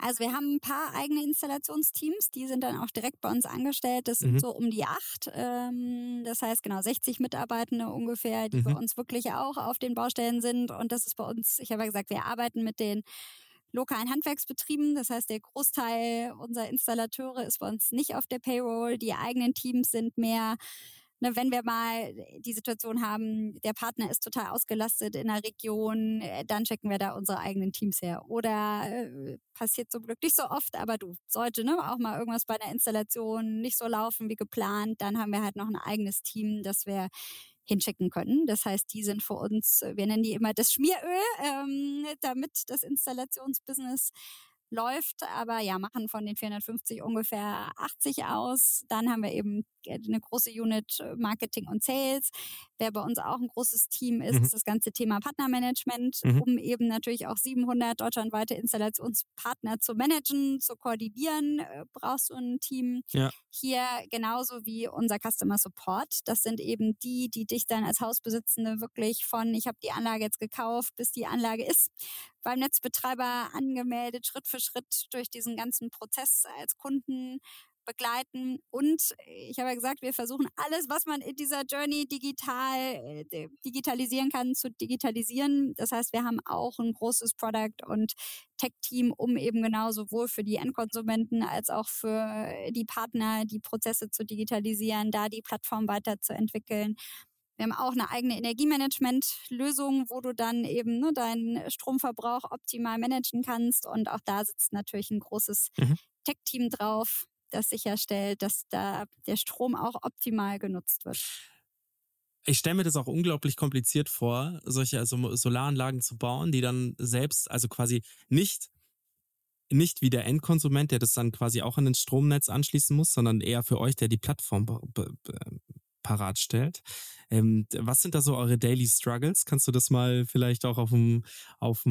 Also wir haben ein paar eigene Installationsteams, die sind dann auch direkt bei uns angestellt. Das sind mhm. so um die acht. Ähm, das heißt genau 60 Mitarbeitende ungefähr, die mhm. bei uns wirklich auch auf den Baustellen sind. Und das ist bei uns, ich habe ja gesagt, wir arbeiten mit den lokalen Handwerksbetrieben. Das heißt, der Großteil unserer Installateure ist bei uns nicht auf der Payroll. Die eigenen Teams sind mehr ne, wenn wir mal die Situation haben, der Partner ist total ausgelastet in der Region, äh, dann checken wir da unsere eigenen Teams her. Oder äh, passiert zum Glück nicht so oft, aber du sollte ne, auch mal irgendwas bei der Installation nicht so laufen wie geplant, dann haben wir halt noch ein eigenes Team, das wir hinschicken können. Das heißt, die sind für uns, wir nennen die immer das Schmieröl, ähm, damit das Installationsbusiness läuft, aber ja, machen von den 450 ungefähr 80 aus. Dann haben wir eben eine große Unit äh, Marketing und Sales. Wer bei uns auch ein großes Team ist, mhm. ist das ganze Thema Partnermanagement, mhm. um eben natürlich auch 700 deutschlandweite Installationspartner zu managen, zu koordinieren, äh, brauchst du ein Team. Ja. Hier genauso wie unser Customer Support. Das sind eben die, die dich dann als Hausbesitzende wirklich von, ich habe die Anlage jetzt gekauft, bis die Anlage ist beim Netzbetreiber angemeldet, Schritt für Schritt durch diesen ganzen Prozess als Kunden begleiten. Und ich habe ja gesagt, wir versuchen alles, was man in dieser Journey digital äh, digitalisieren kann, zu digitalisieren. Das heißt, wir haben auch ein großes Product- und Tech-Team, um eben genau sowohl für die Endkonsumenten als auch für die Partner die Prozesse zu digitalisieren, da die Plattform weiterzuentwickeln. Wir haben auch eine eigene Energiemanagement-Lösung, wo du dann eben ne, deinen Stromverbrauch optimal managen kannst. Und auch da sitzt natürlich ein großes mhm. Tech-Team drauf, das sicherstellt, dass da der Strom auch optimal genutzt wird. Ich stelle mir das auch unglaublich kompliziert vor, solche also Solaranlagen zu bauen, die dann selbst, also quasi nicht nicht wie der Endkonsument, der das dann quasi auch an den Stromnetz anschließen muss, sondern eher für euch, der die Plattform parat stellt. Ähm, was sind da so eure Daily Struggles? Kannst du das mal vielleicht auch auf den auf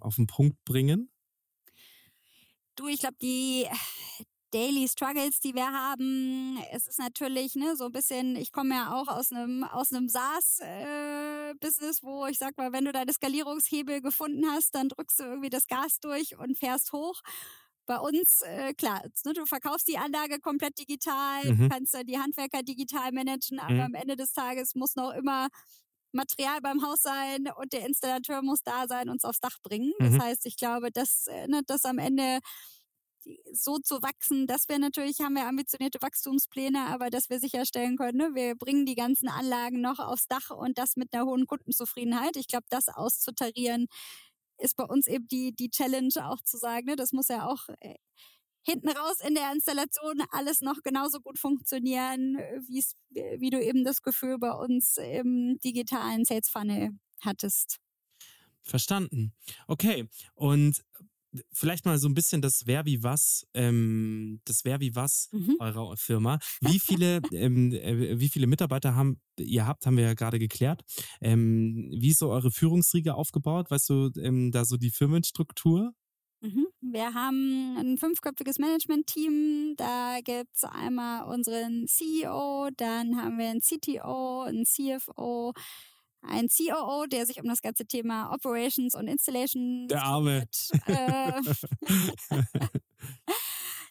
auf Punkt bringen? Du, ich glaube, die Daily Struggles, die wir haben. Es ist natürlich ne, so ein bisschen, ich komme ja auch aus einem aus SaaS-Business, äh, wo ich sag mal, wenn du deine Skalierungshebel gefunden hast, dann drückst du irgendwie das Gas durch und fährst hoch. Bei uns, äh, klar, ne, du verkaufst die Anlage komplett digital, mhm. kannst dann die Handwerker digital managen, aber mhm. am Ende des Tages muss noch immer Material beim Haus sein und der Installateur muss da sein und es aufs Dach bringen. Mhm. Das heißt, ich glaube, dass äh, ne, das am Ende so zu wachsen, dass wir natürlich haben wir ambitionierte Wachstumspläne, aber dass wir sicherstellen können, ne, wir bringen die ganzen Anlagen noch aufs Dach und das mit einer hohen Kundenzufriedenheit. Ich glaube, das auszutarieren ist bei uns eben die, die Challenge auch zu sagen, ne, das muss ja auch äh, hinten raus in der Installation alles noch genauso gut funktionieren, wie du eben das Gefühl bei uns im digitalen Sales Funnel hattest. Verstanden. Okay. Und vielleicht mal so ein bisschen das Wer wie was, ähm, das Wer wie was mhm. eurer Firma. Wie viele, ähm, äh, wie viele Mitarbeiter haben ihr habt, haben wir ja gerade geklärt. Ähm, wie ist so eure Führungsriege aufgebaut? Weißt du, ähm, da so die Firmenstruktur? Mhm. Wir haben ein fünfköpfiges Management-Team. Da gibt es einmal unseren CEO, dann haben wir einen CTO, einen CFO, ein COO, der sich um das ganze Thema Operations und Installation der Arme. Äh,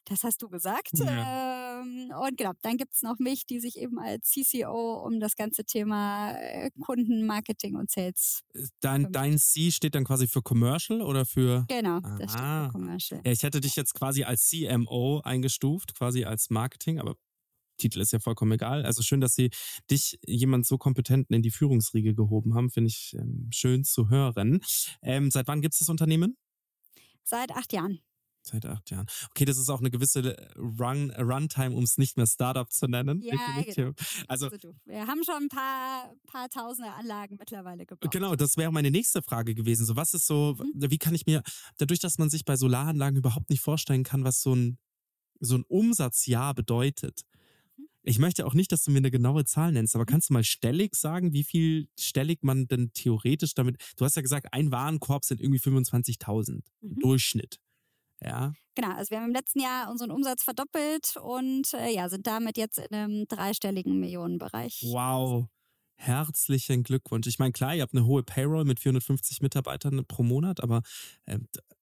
das hast du gesagt. Ja. Ähm, und genau, dann gibt es noch mich, die sich eben als CCO um das ganze Thema äh, Kundenmarketing und Sales. Dein, dein C steht dann quasi für Commercial oder für. Genau, das steht für Commercial. Ja, ich hätte dich jetzt quasi als CMO eingestuft, quasi als Marketing, aber Titel ist ja vollkommen egal. Also schön, dass Sie dich, jemand so kompetenten, in die Führungsriege gehoben haben. Finde ich ähm, schön zu hören. Ähm, seit wann gibt es das Unternehmen? Seit acht Jahren. Seit acht Jahren. Okay, das ist auch eine gewisse äh, Run, Runtime, um es nicht mehr Startup zu nennen. Ja, genau. Also, also wir haben schon ein paar, paar tausende Anlagen mittlerweile gebaut. Genau, das wäre meine nächste Frage gewesen. So, was ist so, mhm. wie kann ich mir, dadurch, dass man sich bei Solaranlagen überhaupt nicht vorstellen kann, was so ein, so ein Umsatzjahr bedeutet, ich möchte auch nicht, dass du mir eine genaue Zahl nennst, aber mhm. kannst du mal stellig sagen, wie viel stellig man denn theoretisch damit, du hast ja gesagt, ein Warenkorb sind irgendwie 25.000 mhm. Durchschnitt. Ja. Genau, also wir haben im letzten Jahr unseren Umsatz verdoppelt und äh, ja, sind damit jetzt in einem dreistelligen Millionenbereich. Wow. Herzlichen Glückwunsch. Ich meine, klar, ihr habt eine hohe Payroll mit 450 Mitarbeitern pro Monat, aber äh,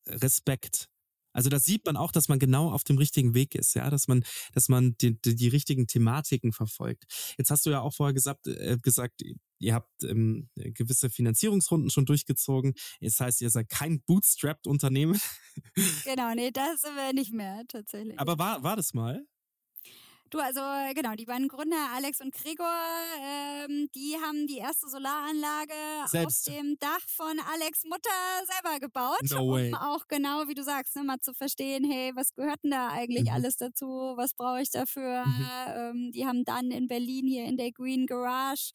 Respekt. Also da sieht man auch, dass man genau auf dem richtigen Weg ist, ja, dass man, dass man die, die, die richtigen Thematiken verfolgt. Jetzt hast du ja auch vorher gesagt, äh, gesagt, ihr habt ähm, gewisse Finanzierungsrunden schon durchgezogen. Das heißt, ihr seid kein bootstrapped Unternehmen. Genau, nee, das sind wir nicht mehr tatsächlich. Aber war, war das mal? Du, also genau, die beiden Gründer, Alex und Gregor, ähm, die haben die erste Solaranlage Selbst. auf dem Dach von Alex Mutter selber gebaut. No way. Um auch genau, wie du sagst, ne, mal zu verstehen, hey, was gehört denn da eigentlich mhm. alles dazu? Was brauche ich dafür? Mhm. Ähm, die haben dann in Berlin hier in der Green Garage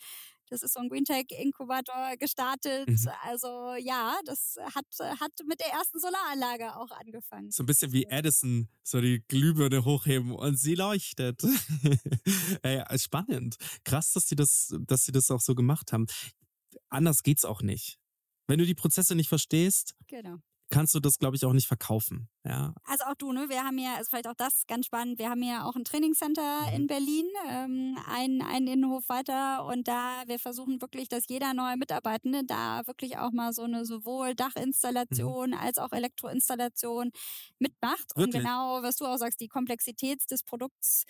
Das ist so ein Greentech-Inkubator gestartet. Mhm. Also ja, das hat, hat mit der ersten Solaranlage auch angefangen. So ein bisschen wie Edison, so die Glühbirne hochheben und sie leuchtet. Ey, spannend. Krass, dass sie das, dass sie das auch so gemacht haben. Anders geht's auch nicht. Wenn du die Prozesse nicht verstehst, Genau. Kannst du das, glaube ich, auch nicht verkaufen. Ja. Also auch du, ne? Wir haben ja, also vielleicht auch das ganz spannend, wir haben ja auch ein Trainingscenter Mhm. in Berlin, ähm, einen, einen Innenhof weiter und da wir versuchen wirklich, dass jeder neue Mitarbeitende da wirklich auch mal so eine sowohl Dachinstallation als auch Elektroinstallation mitmacht und Mhm. Wirklich? genau, was du auch sagst, die Komplexität des Produkts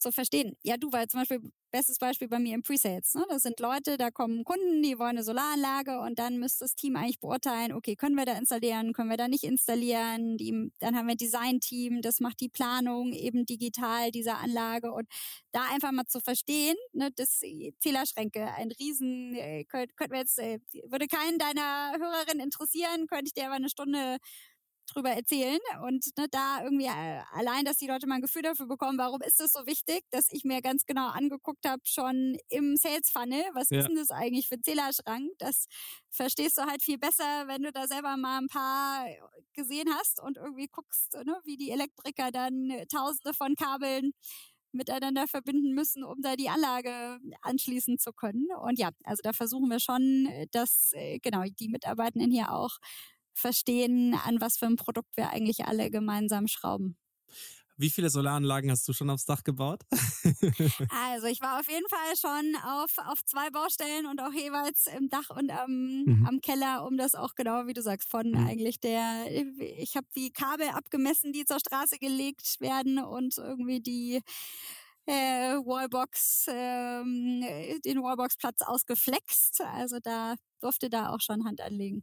zu verstehen. Ja, du, weil zum Beispiel, bestes Beispiel bei mir im Presales, ne? Das sind Leute, da kommen Kunden, die wollen eine Solaranlage und dann müsste das Team eigentlich beurteilen, okay, können wir da installieren, können wir da nicht installieren, die, dann haben wir ein Design-Team, das macht die Planung eben digital dieser Anlage und da einfach mal zu verstehen, ne, das Zählerschränke, ein Riesen, äh, könnt, könnten wir jetzt, äh, würde keinen deiner Hörerinnen interessieren, könnte ich dir aber eine Stunde drüber erzählen und ne, da irgendwie äh, allein, dass die Leute mal ein Gefühl dafür bekommen, warum ist das so wichtig, dass ich mir ganz genau angeguckt habe, schon im Sales Funnel, was Ja. ist denn das eigentlich für ein Zählerschrank? Das verstehst du halt viel besser, wenn du da selber mal ein paar gesehen hast und irgendwie guckst, ne, wie die Elektriker dann äh, tausende von Kabeln miteinander verbinden müssen, um da die Anlage anschließen zu können. Und ja, also da versuchen wir schon, äh, dass äh, genau die Mitarbeitenden hier auch verstehen, an was für ein Produkt wir eigentlich alle gemeinsam schrauben. Wie viele Solaranlagen hast du schon aufs Dach gebaut? Also ich war auf jeden Fall schon auf, auf zwei Baustellen und auch jeweils im Dach und am, Mhm. am Keller, um das auch genau, wie du sagst, von Mhm. eigentlich der, ich habe die Kabel abgemessen, die zur Straße gelegt werden und irgendwie die äh, Wallbox, ähm, den Wallbox-Platz ausgeflext. Also da durfte da auch schon Hand anlegen.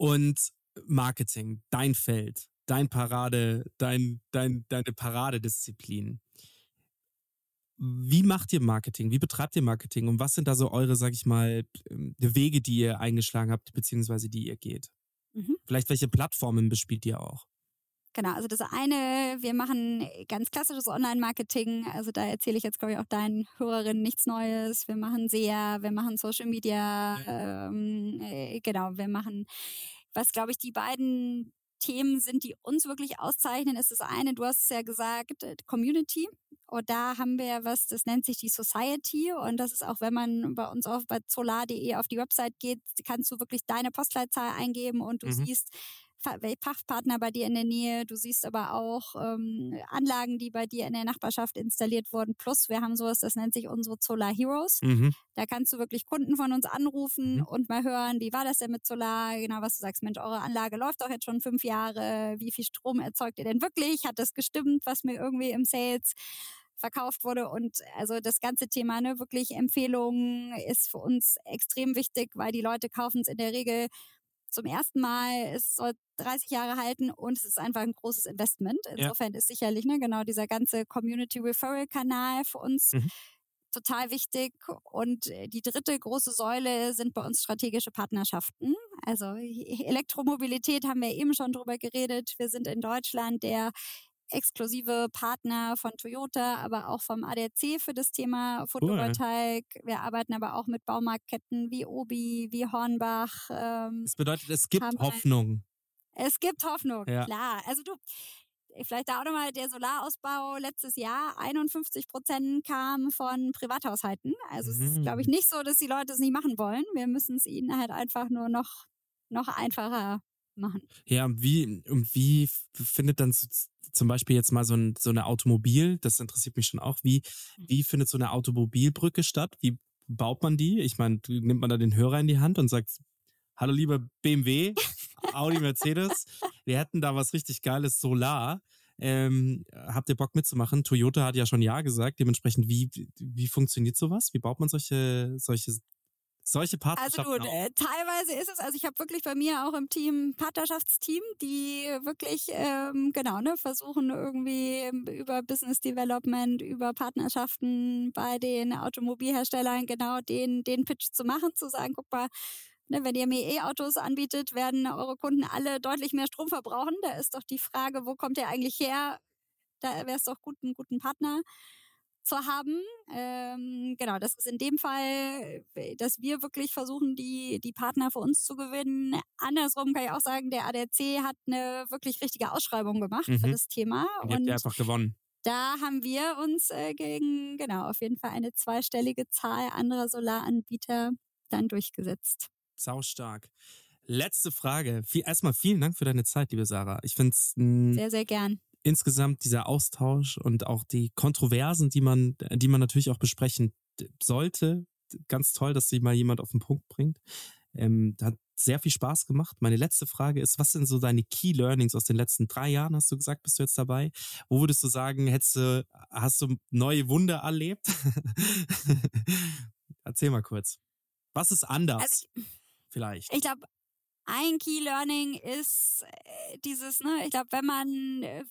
Und Marketing, dein Feld, dein Parade, dein, dein, deine Paradedisziplin. Wie macht ihr Marketing? Wie betreibt ihr Marketing? Und was sind da so eure, sag ich mal, ähm, Wege, die ihr eingeschlagen habt, beziehungsweise die ihr geht? Mhm. Vielleicht welche Plattformen bespielt ihr auch? Genau, also das eine, wir machen ganz klassisches Online-Marketing. Also da erzähle ich jetzt, glaube ich, auch deinen Hörerinnen nichts Neues. Wir machen SEA, wir machen Social Media, ähm, äh, genau, wir machen, was, glaube ich, die beiden Themen sind, die uns wirklich auszeichnen, ist das eine, du hast es ja gesagt, äh, Community. Und da haben wir was, das nennt sich die Society. Und das ist auch, wenn man bei uns auf bei solar.de auf die Website geht, kannst du wirklich deine Postleitzahl eingeben und du Mhm. siehst, Fachpartner bei dir in der Nähe. Du siehst aber auch ähm, Anlagen, die bei dir in der Nachbarschaft installiert wurden. Plus, wir haben sowas, das nennt sich unsere Solar Heroes. Mhm. Da kannst du wirklich Kunden von uns anrufen Mhm. und mal hören, wie war das denn mit Solar? Genau, was du sagst, Mensch, eure Anlage läuft doch jetzt schon fünf Jahre. Wie viel Strom erzeugt ihr denn wirklich? Hat das gestimmt, was mir irgendwie im Sales verkauft wurde und also das ganze Thema, ne, wirklich Empfehlungen ist für uns extrem wichtig, weil die Leute kaufen es in der Regel zum ersten Mal, es soll 30 Jahre halten und es ist einfach ein großes Investment. Insofern ist sicherlich ne, genau dieser ganze Community Referral Kanal für uns Mhm. total wichtig. Und äh, die dritte große Säule sind bei uns strategische Partnerschaften. Also Elektromobilität haben wir eben schon drüber geredet. Wir sind in Deutschland der exklusive Partner von Toyota, aber auch vom ADAC für das Thema Photovoltaik. Wir arbeiten aber auch mit Baumarktketten wie Obi, wie Hornbach. Ähm, Das bedeutet, es gibt Hoffnung. es gibt Hoffnung, Ja. klar. Also du, vielleicht da auch nochmal der Solarausbau letztes Jahr, 51 Prozent kam von Privathaushalten. Also es ist, Mhm. glaube ich, nicht so, dass die Leute es nicht machen wollen. Wir müssen es ihnen halt einfach nur noch, noch einfacher machen. Ja, wie, und wie findet dann so, zum Beispiel jetzt mal so, ein, so eine Automobil, das interessiert mich schon auch, wie, Mhm. wie findet so eine Automobilbrücke statt? Wie baut man die? Ich meine, nimmt man da den Hörer in die Hand und sagt, hallo lieber BMW, Audi, Mercedes, wir hätten da was richtig Geiles, Solar. Ähm, habt ihr Bock mitzumachen? Toyota hat ja schon Ja gesagt. Dementsprechend, wie, wie funktioniert sowas? Wie baut man solche, solche, solche Also Partnerschaften du, auf? äh, teilweise ist es, also ich habe wirklich bei mir auch im Team Partnerschaftsteam, die wirklich ähm, genau ne versuchen irgendwie über Business Development, über Partnerschaften bei den Automobilherstellern genau den den Pitch zu machen, zu sagen, guck mal, ne, wenn ihr mir E-Autos anbietet, werden eure Kunden alle deutlich mehr Strom verbrauchen. Da ist doch die Frage, wo kommt der eigentlich her? Da wäre es doch gut, einen guten Partner zu haben. Ähm, genau, das ist in dem Fall, dass wir wirklich versuchen, die, die Partner für uns zu gewinnen. Andersrum kann ich auch sagen, der ADAC hat eine wirklich richtige Ausschreibung gemacht mhm. für das Thema. Und, und einfach gewonnen. Da haben wir uns äh, gegen, genau, auf jeden Fall eine zweistellige Zahl anderer Solaranbieter dann durchgesetzt. Sau stark. Letzte Frage. Viel, erstmal vielen Dank für deine Zeit, liebe Sarah. Ich finde es sehr, sehr gern. Insgesamt dieser Austausch und auch die Kontroversen, die man, die man natürlich auch besprechen sollte. Ganz toll, dass sich mal jemand auf den Punkt bringt. Ähm, hat sehr viel Spaß gemacht. Meine letzte Frage ist, was sind so deine Key Learnings aus den letzten drei Jahren, hast du gesagt, bist du jetzt dabei? Wo würdest du sagen, hättest du, hast du neue Wunder erlebt? Erzähl mal kurz. Was ist anders? Also ich, Vielleicht. Ich glaube, ein Key Learning ist äh, dieses, ne, ich glaube, wenn man,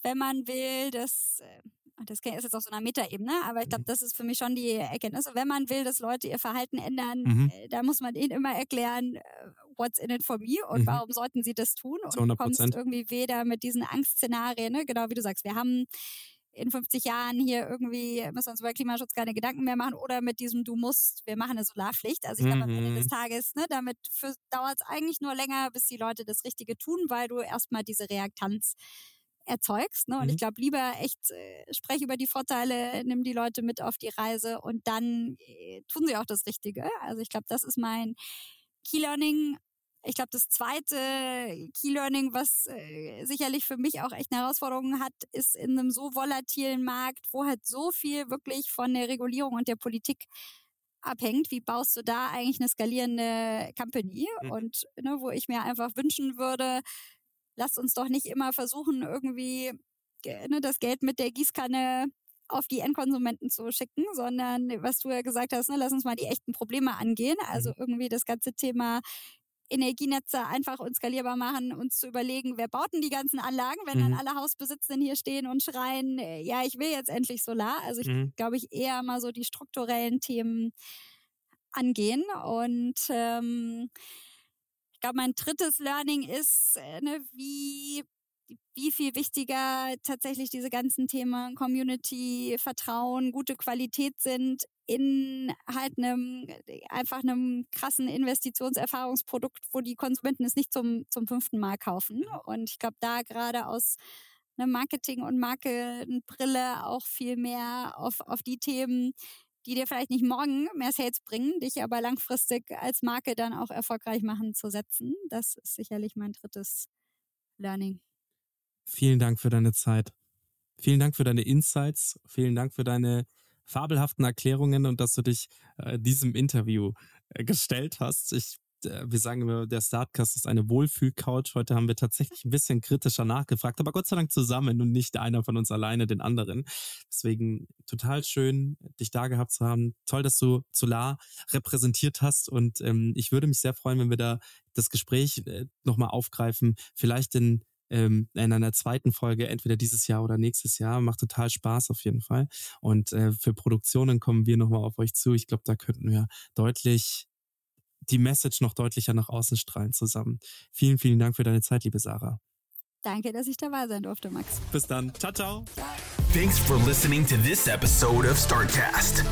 wenn man will, dass, äh, das ist jetzt auf so einer Metaebene, aber ich glaube, mhm. das ist für mich schon die Erkenntnis. Wenn man will, dass Leute ihr Verhalten ändern, mhm. Äh, da muss man ihnen immer erklären, what's in it for me und mhm. warum sollten sie das tun. Und 100%. du kommst irgendwie weder mit diesen Angstszenarien, ne? genau wie du sagst, wir haben in 50 Jahren hier irgendwie müssen wir uns über Klimaschutz keine Gedanken mehr machen oder mit diesem du musst, wir machen eine Solarpflicht. Also ich glaube am Ende des mhm. Tages, ne, damit dauert es eigentlich nur länger, bis die Leute das Richtige tun, weil du erstmal diese Reaktanz erzeugst. Ne? Und mhm. ich glaube, lieber echt äh, sprech über die Vorteile, nimm die Leute mit auf die Reise und dann äh, tun sie auch das Richtige. Also ich glaube, das ist mein Key Learning ich glaube, das zweite Key Learning, was äh, sicherlich für mich auch echt eine Herausforderung hat, ist in einem so volatilen Markt, wo halt so viel wirklich von der Regulierung und der Politik abhängt. Wie baust du da eigentlich eine skalierende Company? Mhm. Und ne, wo ich mir einfach wünschen würde, lasst uns doch nicht immer versuchen, irgendwie ne, das Geld mit der Gießkanne auf die Endkonsumenten zu schicken, sondern was du ja gesagt hast, ne, lass uns mal die echten Probleme angehen. Also mhm. irgendwie das ganze Thema Energienetze einfach und skalierbar machen, uns zu überlegen, wer baut denn die ganzen Anlagen, wenn mhm. dann alle Hausbesitzenden hier stehen und schreien, äh, ja, ich will jetzt endlich Solar. Also ich mhm. glaube ich eher mal so die strukturellen Themen angehen. Und ähm, ich glaube, mein drittes Learning ist, äh, ne, wie wie viel wichtiger tatsächlich diese ganzen Themen Community, Vertrauen, gute Qualität sind in halt einem einfach einem krassen Investitionserfahrungsprodukt, wo die Konsumenten es nicht zum, zum fünften Mal kaufen. Mhm. Und ich glaube, da gerade aus einer Marketing- und Markenbrille auch viel mehr auf, auf die Themen, die dir vielleicht nicht morgen mehr Sales bringen, dich aber langfristig als Marke dann auch erfolgreich machen, zu setzen. Das ist sicherlich mein drittes Learning. Vielen Dank für deine Zeit. Vielen Dank für deine Insights. Vielen Dank für deine fabelhaften Erklärungen und dass du dich äh, diesem Interview äh, gestellt hast. Ich äh, wir sagen immer, der Startcast ist eine Wohlfühlcouch. Heute haben wir tatsächlich ein bisschen kritischer nachgefragt, aber Gott sei Dank zusammen und nicht einer von uns alleine den anderen. Deswegen total schön, dich da gehabt zu haben. Toll, dass du Solar repräsentiert hast und ähm, ich würde mich sehr freuen, wenn wir da das Gespräch äh, nochmal aufgreifen. Vielleicht in ähm, in einer zweiten Folge, entweder dieses Jahr oder nächstes Jahr. Macht total Spaß auf jeden Fall. Und äh, für Produktionen kommen wir nochmal auf euch zu. Ich glaube, da könnten wir deutlich die Message noch deutlicher nach außen strahlen zusammen. Vielen, vielen Dank für deine Zeit, liebe Sarah. Danke, dass ich dabei sein durfte, Max. Bis dann. Ciao, ciao. Thanks for listening to this episode of Startcast.